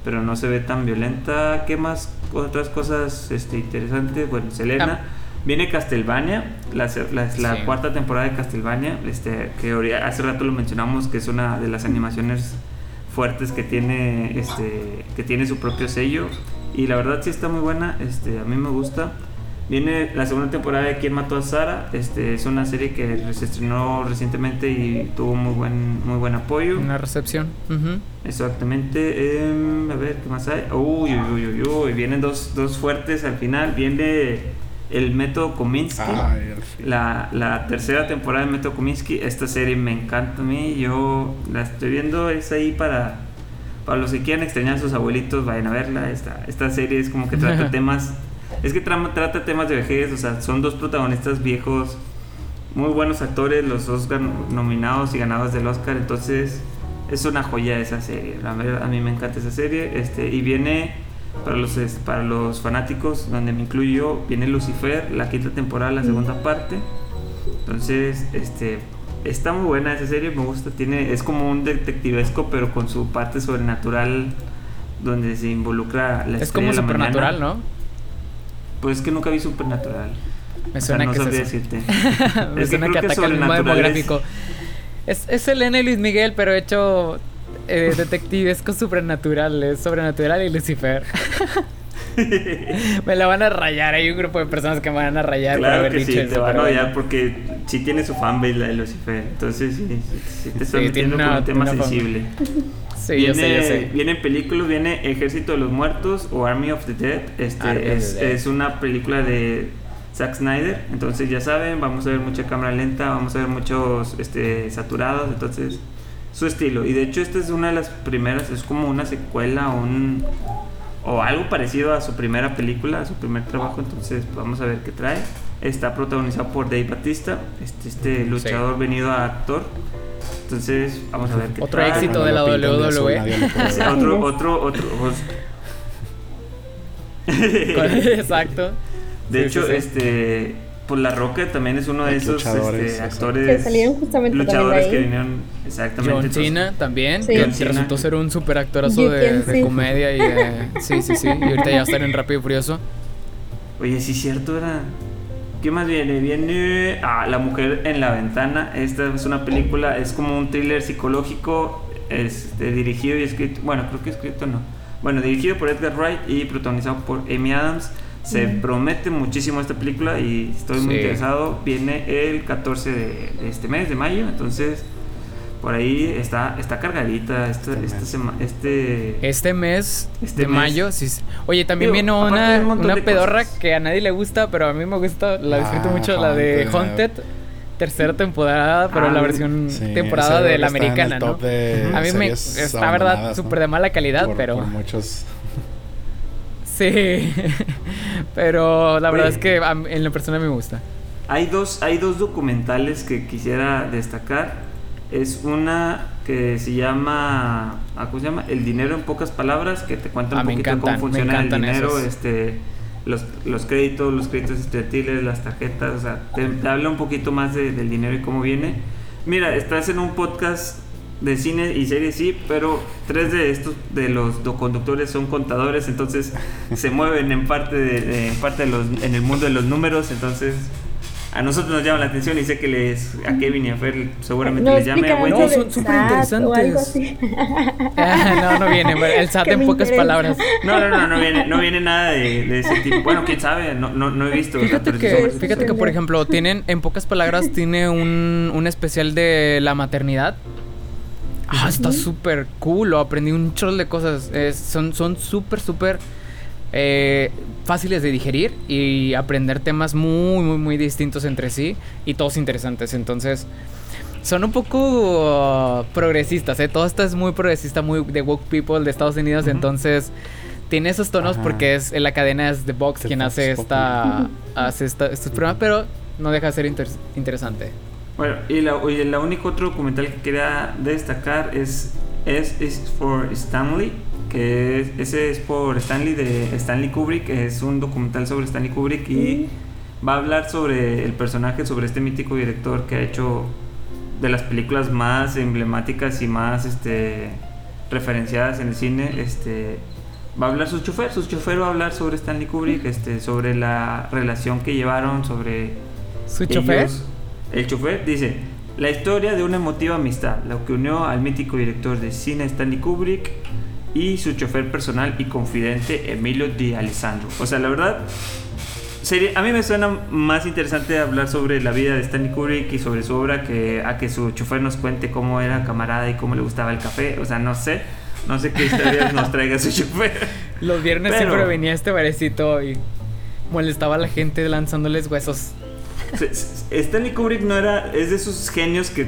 pero no se ve tan violenta. ¿Qué más otras cosas este, interesantes? Bueno, Selena. Ah. Viene Castlevania, la, la- la Sí. cuarta temporada de Castlevania, este, que hace rato lo mencionamos, que es una de las animaciones fuertes que tiene, este, que tiene su propio sello. Y la verdad sí está muy buena, este, a mí me gusta. Viene la segunda temporada de ¿Quién mató a Sara? Este, es una serie que se estrenó recientemente y tuvo muy buen, muy buen apoyo. una recepción. Ujú. Exactamente. em, a ver, ¿qué más hay? Uy, uy, uy, uy, uy, Vienen dos, dos fuertes al final. Viene el método Kominsky. Ay, fin. La, la tercera temporada de Método Kominsky. Esta serie me encanta a mí. Yo la estoy viendo. Es ahí para, para los que quieran extrañar a sus abuelitos. Vayan a verla. Esta, esta serie es como que trata temas. Es que tra- trata temas de vejez. O sea, son dos protagonistas viejos. Muy buenos actores. Los dos nominados y ganados del Oscar. Entonces, es una joya esa serie. La verdad, a mí me encanta esa serie. Este, y viene. Para los, para los fanáticos, donde me incluyo yo, viene Lucifer, la quinta temporada, la segunda parte. Entonces, este, está muy buena esa serie, me gusta. Tiene, es como un detectivesco, pero con su parte sobrenatural, donde se involucra la Es como de la supernatural, mañana. ¿no? Pues es que nunca vi supernatural. Me O sea, suena no que es eso. decirte. Me Es suena que, que ataca el mismo demográfico. Es, es Selena y Luis Miguel, pero hecho eh, detectivesco supernatural. Es sobrenatural y Lucifer. me la van a rayar. Hay un grupo de personas que me van a rayar por Claro haber que dicho sí, eso. te van a bueno. porque sí tiene su fanbase la de Lucifer. Entonces sí, sí, sí te Sí, metiendo con un tema sensible. Sí, viene, yo sé, yo sé. Vienen películas, viene Ejército de los Muertos o Army of the Dead. Este Army es, Dead. es una película de Zack Snyder. Entonces ya saben, vamos a ver mucha cámara lenta, vamos a ver muchos este, saturados. Entonces, su estilo. Y de hecho, esta es una de las primeras, es como una secuela un o algo parecido a su primera película, a su primer trabajo. Entonces, vamos a ver qué trae. Está protagonizado por Dave Batista, este, este luchador venido a actor. Entonces, vamos a ver qué Otro trae. éxito de la WWE. ver. otro, otro, otro. pues. Exacto. De Sí, hecho, sí, sí. este, pues La Roca también es uno de Los esos luchadores, este, actores. Que salieron justamente luchadores que vinieron exactamente. John Cena también, Sí. que John Cena. resultó ser un super actorazo de, comedia y de- sí, sí, sí. Y ahorita ya está en Rápido y Furioso. Oye, sí, cierto, era. ¿Qué más viene? Viene. Ah, La Mujer en la Ventana. Esta es una película, es como un thriller psicológico. Este, dirigido y escrito. Bueno, creo que escrito no. Bueno, dirigido por Edgar Wright y protagonizado por Amy Adams. Se Mm. promete muchísimo esta película y estoy muy interesado. Viene el 14 de, de este mes, de mayo. Entonces, por ahí está, está cargadita esta, Este esta mes. sema- este, Este mes Este de mes. mayo, sí. sí. Oye, también Digo, viene una, un una pedorra cosas. que a nadie le gusta, pero a mí me gusta, la disfruto Ah, mucho, la de Haunted. Haunted. Tercera temporada, pero Ah, la versión Sí, temporada de la americana, ¿no? de A mí me está verdad ¿no? súper de mala calidad, Por- pero por muchos sí. Pero la verdad Oye. es que en la persona me gusta. Hay dos, hay dos documentales que quisiera destacar. Es una que se llama, ah, ¿cómo se llama? El dinero en pocas palabras, que te cuenta un Ah, poquito encantan, cómo funciona el dinero, esos. este, los, los créditos, los créditos estudiantiles, las tarjetas, o sea, te, te habla un poquito más de- del dinero y cómo viene. Mira, estás en un podcast de cine y series, sí, pero tres de estos, de los do- conductores son contadores, entonces se mueven en parte, de, de- en parte de los, en el mundo de los números, entonces a nosotros nos llama la atención y sé que les, a Kevin y a Fer seguramente No les llame a buen No, son súper interesantes. Ah, no, no viene. El SAT en pocas interesa. palabras. No, no, no, no viene, no viene nada de, de ese tipo. Bueno, quién sabe, no, no, no he visto. o sea, Fíjate que, Sí, fíjate que por ejemplo, tienen, en pocas palabras, tiene un, un especial de la maternidad. Ah, está súper cool. Aprendí un chorro de cosas. son son súper, súper eh, fáciles de digerir y aprender temas muy, muy, muy distintos entre sí y todos interesantes. Entonces, son un poco progresistas, ¿eh? Todo esto es muy progresista, muy de woke people de Estados Unidos. Entonces, tiene esos tonos porque es la cadena es The Box quien hace esta, hace esta, estos programas, pero no deja de ser interesante. Bueno, y la, y la único otro documental que quería destacar es es is for Stanley, que ese es por Stanley de Stanley Kubrick, que es un documental sobre Stanley Kubrick y va a hablar sobre el personaje, sobre este mítico director que ha hecho de las películas más emblemáticas y más este referenciadas en el cine, este va a hablar su chofer, su chofer va a hablar sobre Stanley Kubrick, este sobre la relación que llevaron, sobre su chofer. El chofer dice, la historia de una emotiva amistad, lo que unió al mítico director de cine Stanley Kubrick y su chofer personal y confidente Emilio Di Alessandro. O sea, la verdad, sería, a mí me suena más interesante hablar sobre la vida de Stanley Kubrick y sobre su obra que a que su chofer nos cuente cómo era camarada y cómo le gustaba el café. O sea, no sé. No sé qué historias nos traiga su chofer. Los viernes siempre venía este barecito y molestaba a la gente lanzándoles huesos. Stanley Kubrick no era. Es de esos genios que,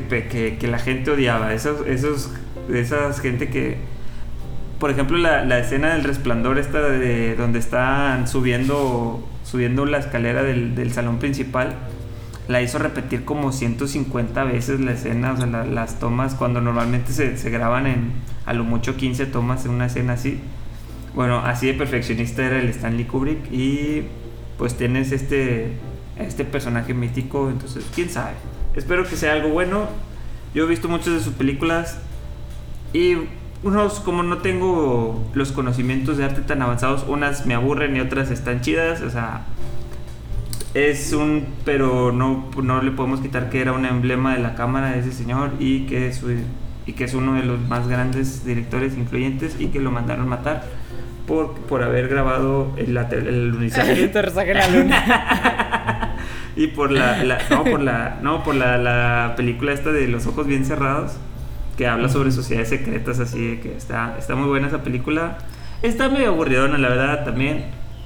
que, la gente odiaba. Esos, esos, esas gente que. Por ejemplo, la, la, escena del resplandor, esta de donde están subiendo, subiendo la escalera del, del salón principal, la hizo repetir como 150 veces la escena, o sea, las tomas, cuando normalmente se, se graban en a lo mucho 15 tomas en una escena así. Bueno, así de perfeccionista era el Stanley Kubrick y pues tienes este este personaje mítico. Entonces, quién sabe. Espero que sea algo bueno. Yo he visto muchas de sus películas y unos como no tengo los conocimientos de arte tan avanzados, unas me aburren y otras están chidas, o sea, es un pero no no le podemos quitar que era un emblema de la cámara de ese señor y que es y que es uno de los más grandes directores influyentes y que lo mandaron matar por, por haber grabado el, el, el la luna. y por la, no por la no por la, la, película esta de los ojos bien cerrados que habla sobre sociedades secretas así que está está muy buena esa película. Está medio aburridona la verdad también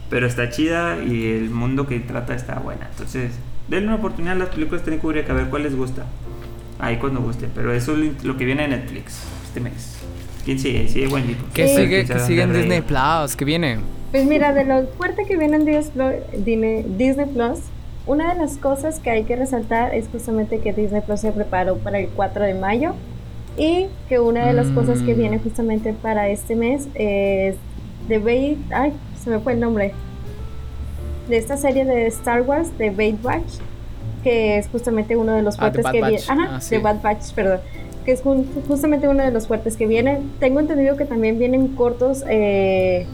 pero está chida y el mundo que trata está buena. Entonces denle una oportunidad a las películas tienen que ver cuál les gusta. Ahí cuando guste pero eso es lo que viene de Netflix este mes. Quién sigue sigue Wendy ¿Qué sigue que sigue en Disney Plus ¿Qué viene pues mira de lo fuerte que viene en Disney Plus una de las cosas que hay que resaltar es justamente que Disney Plus se preparó para el 4 de mayo y que una de las cosas que mm. viene justamente para este mes es The Bait, ay, se me fue el nombre, de esta serie de Star Wars, de Bait Batch, que es justamente uno de los ah, fuertes que viene, ajá, ah, de Bad Batch, perdón, que es justamente uno de los fuertes que viene. Tengo entendido que también vienen cortos eh,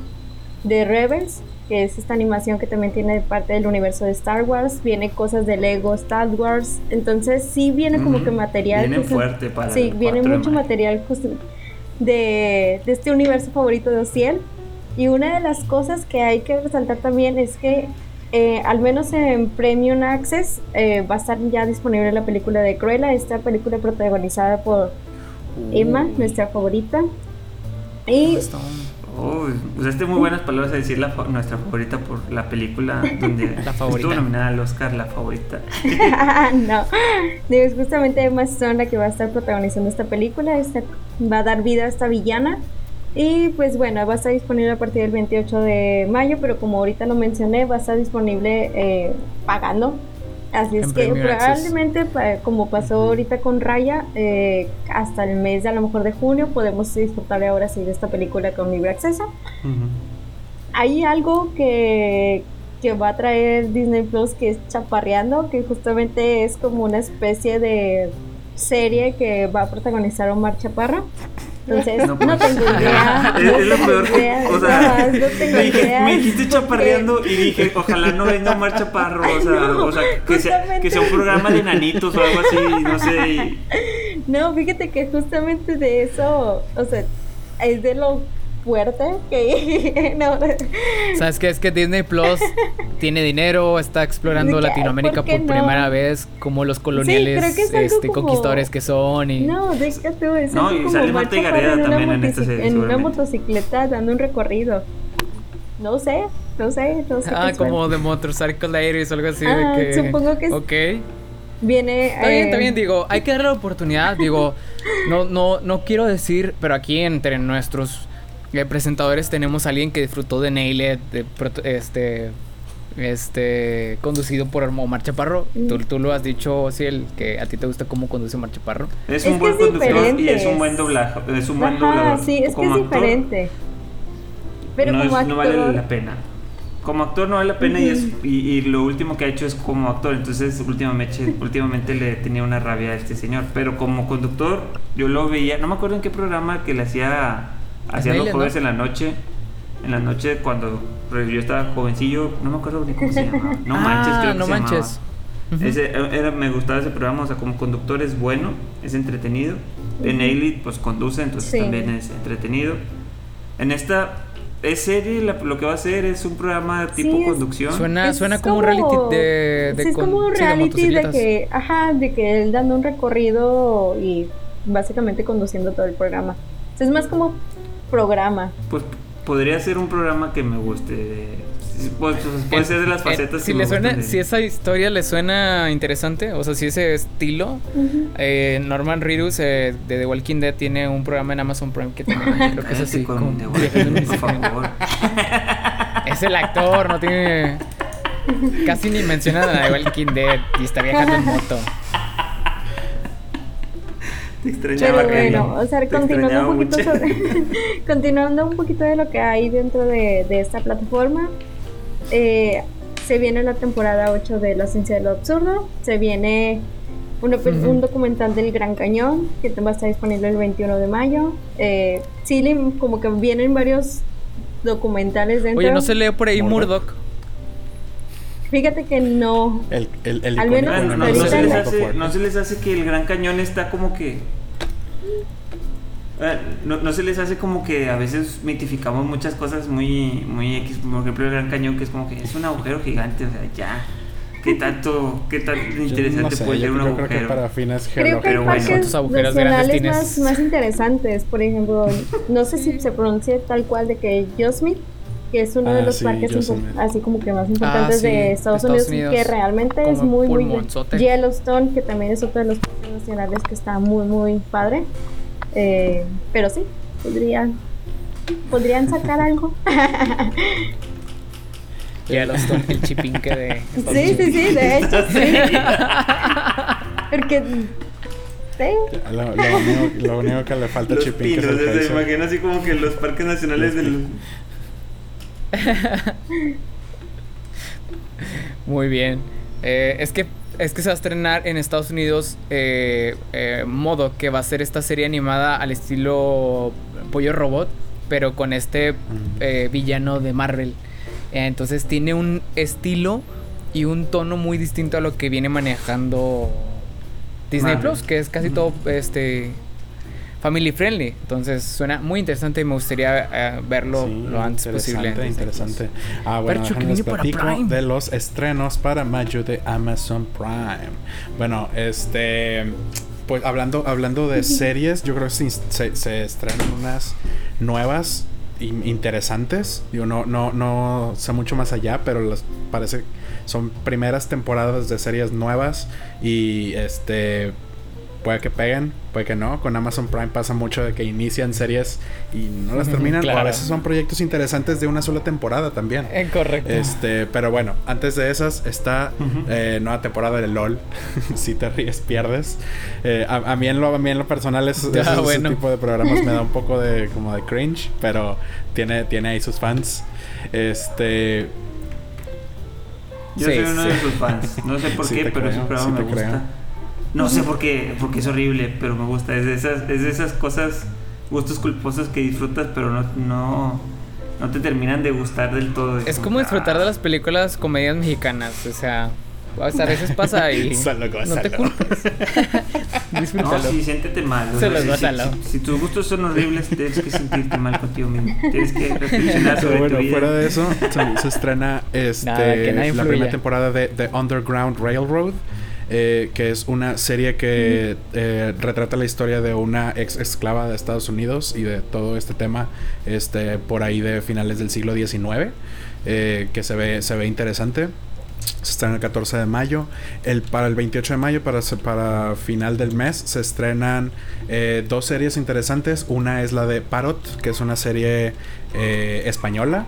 de Rebels, que es esta animación que también tiene parte del universo de Star Wars, viene cosas de Lego Star Wars, entonces sí viene como que material. Viene fuerte para Sí, viene mucho material de, de, este universo favorito de Ociel. Y una de las cosas que hay que resaltar también es que eh, al menos en Premium Access eh, va a estar ya disponible la película de Cruella, esta película protagonizada por Emma, uh. nuestra favorita. Y Oh, usaste muy buenas palabras a decir la, nuestra favorita por la película donde la favorita. estuvo nominada al Oscar, la favorita. no, es justamente Emma Stone la que va a estar protagonizando esta película, esta, va a dar vida a esta villana. Y pues bueno, va a estar disponible a partir del 28 de mayo, pero como ahorita lo mencioné, va a estar disponible eh, pagando Así es que probablemente, como pasó ahorita con Raya, eh, hasta el mes de a lo mejor de junio podemos disfrutar ahora sí de esta película con libre acceso. Hay algo que, que va a traer Disney Plus que es Chaparreando, que justamente es como una especie de serie que va a protagonizar Omar Chaparra. Entonces, no, pues, tengo idea. Es, lo peor. o sea, no tengo idea. Me dijiste chaparreando y dije, ojalá no venga Omar Chaparro. O sea, o sea que, sea, que sea un programa de nanitos o algo así, no sé. No, fíjate que justamente de eso, o sea, es de lo fuerte que no. ¿Sabes qué? Es que Disney Plus tiene dinero, está explorando Latinoamérica por, primera vez, como los coloniales este, conquistadores que son. Y... No, deja tú, es no, y como sale Marta también en, esta serie, en una motocicleta dando un recorrido. No sé, no sé, no sé. Ah, como de Motorcycle Aires o algo así. Ah, de que... Supongo que Ok. Viene. Está bien, está bien, eh, digo, hay que darle la oportunidad. digo, no, no, no quiero decir, pero aquí entre nuestros eh, presentadores tenemos a alguien que disfrutó de Nailed, de, este, este, conducido por Omar Chaparro. Mm. Tú, tú, lo has dicho, sí, el que a ti te gusta cómo conduce Omar Chaparro. Es, un buen conductor y es un buen doblaje. Es un buen doblador. Sí, es que es diferente. Pero no, como no vale la pena como actor no vale la pena y, es, y, lo último que ha hecho es como actor. Entonces últimamente, últimamente le tenía una rabia a este señor. Pero como conductor yo lo veía, no me acuerdo en qué programa que le hacía, hacía los jueves en la noche. En la noche cuando yo estaba jovencillo, no me acuerdo ni cómo se llamaba. No manches, creo que no manches. Ese, era, me gustaba ese programa, o sea, como conductor es bueno, es entretenido. En Elite pues conduce, entonces también es entretenido. En esta es serie, lo que va a hacer es un programa tipo conducción. Suena, suena como, un reality de, de es como un reality de, que, ajá, de que él dando un recorrido y básicamente conduciendo todo el programa. es más como programa. Pues podría ser un programa que me guste. Pues, pues, puede ser de las facetas si le suena, si esa historia le suena interesante, o sea, si ese estilo, eh, Norman Reedus eh, de The Walking Dead tiene un programa en Amazon Prime que también creo que es así. Con es el actor, no tiene. Casi ni menciona a The Walking Dead y está viajando en moto. Pero bueno, o sea, continuando un, poquito continuando un poquito de lo que hay dentro de, de esta plataforma, eh, se viene la temporada 8 de La Ciencia de lo Absurdo. Se viene un documental del Gran Cañón que va a estar disponible el 21 de mayo. Eh, sí, como que vienen varios documentales dentro. Oye, ¿no se lee por ahí Murdoch? Fíjate que no. El, el, Al menos no, no, se les hace, no se les hace que el Gran Cañón está como que eh, no, se les hace como que a veces mitificamos muchas cosas muy, muy X, por ejemplo el Gran Cañón, que es como que es un agujero gigante, o sea, ya. ¿Qué tanto, qué tan interesante puede ser un agujero? Creo que para fines creo que hay parques nacionales más, más interesantes. Por ejemplo, no sé si se pronuncia tal cual de que Yosemite, que es uno de ah, los parques así como que más importantes ah, de Estados, Unidos, que realmente es muy, muy... Yellowstone, que también es otro de los parques nacionales que está muy, muy padre. Eh, pero sí, podrían, podrían sacar algo. Yellowstone, el chipinque de. sí, sí, sí, de hecho, sí. Porque. ¿sí? Lo, único, que le falta a Chipinque es el Se imagina así como que los parques nacionales del. Muy bien. Eh, es que es que se va a estrenar en Estados Unidos eh, eh, Modo, que va a ser esta serie animada al estilo Pollo Robot, pero con este villano de Marvel. entonces tiene un estilo y un tono muy distinto a lo que viene manejando Disney Plus, que es casi todo este family friendly. Entonces suena muy interesante y me gustaría eh, verlo lo antes posible. Interesante. Ah, bueno, les platico de los estrenos para mayo de Amazon Prime. Bueno, este. Pues hablando, hablando de series, yo creo que se, se, estrenan unas nuevas interesantes. Yo no, no, no sé mucho más allá, pero las parece son primeras temporadas de series nuevas y este puede que peguen, puede que no. Con Amazon Prime pasa mucho de que inician series y no las terminan. O a veces son proyectos interesantes de una sola temporada también. Eh, correcto. Este, pero bueno, antes de esas está eh, nueva temporada de LOL. si te ríes, pierdes. Eh, a, mí en lo, a mí en lo personal es, ah, ese tipo de programas me da un poco de como de cringe, pero tiene, tiene ahí sus fans. Este. Yo soy uno de sus fans. No sé por qué, pero ese programa me gusta. No sé por qué, porque es horrible, pero me gusta. Es de esas, es de esas cosas, gustos culposos que disfrutas, pero no, no, no te terminan de gustar del todo. Es, como, disfrutar de las películas comedias mexicanas, o sea, a veces pasa y no te culpes. No, sí, siéntete mal. Solo si, si, si, tus gustos son horribles, tienes que sentirte mal contigo mismo. Tienes que reflexionar sobre bueno, tu vida. fuera de eso, se, se estrena este, la primera temporada de The Underground Railroad. Eh, que es una serie que eh, retrata la historia de una ex esclava de Estados Unidos y de todo este tema este, por ahí de finales del siglo XIX, eh, que se ve, se ve interesante. Se estrena el 14 de mayo. El, para el 28 de mayo, para, para final del mes, se estrenan dos series interesantes. Una es la de Parot, que es una serie española.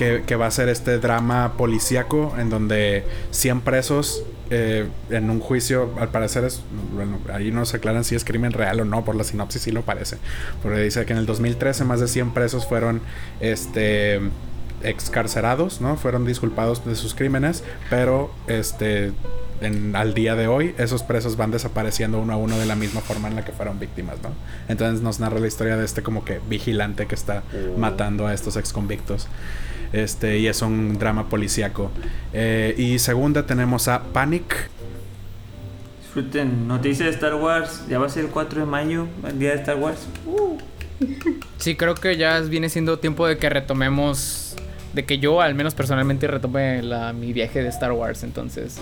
Em, que, va a ser este drama policíaco en donde 100 presos eh, en un juicio, al parecer es, bueno, ahí no se aclaran si es crimen real o no, por la sinopsis sí lo parece, porque dice que en el 2013 más de 100 presos fueron, este, excarcerados, ¿no? Fueron disculpados de sus crímenes, pero, este, en, al día de hoy, esos presos van desapareciendo uno a uno de la misma forma en la que fueron víctimas, ¿no? Entonces nos narra la historia de este como que vigilante que está oh. matando a estos ex convictos. Este, y es un drama policíaco. Eh, y segunda tenemos a Panic. Disfruten, noticia de Star Wars. Ya va a ser el 4 de mayo, el día de Star Wars. Uh. Sí, creo que ya viene siendo tiempo de que retomemos. De que yo, al menos personalmente, retome la, mi viaje de Star Wars. Entonces,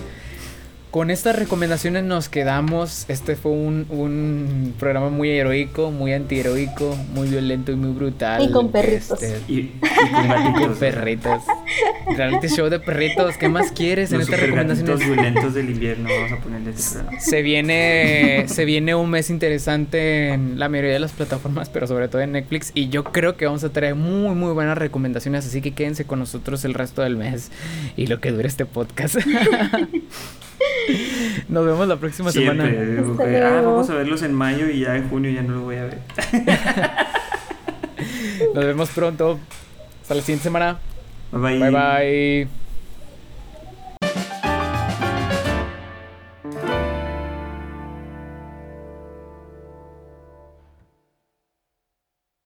con estas recomendaciones nos quedamos. Este fue un, un programa muy heroico, muy antiheroico, muy violento y muy brutal. Y con perritos. Este, y, con perritos. Reality show de perritos. ¿Qué más quieres en estas recomendaciones? violentos del invierno. Vamos a ponerle este Se viene, se viene un mes interesante en la mayoría de las plataformas, pero sobre todo en Netflix. Y yo creo que vamos a traer muy, muy buenas recomendaciones. Así que quédense con nosotros el resto del mes y lo que dure este podcast. Nos vemos la próxima semana. Ah, vamos a verlos en mayo y ya en junio ya no los voy a ver. Nos vemos pronto. Hasta la siguiente semana. Bye bye. Bye bye.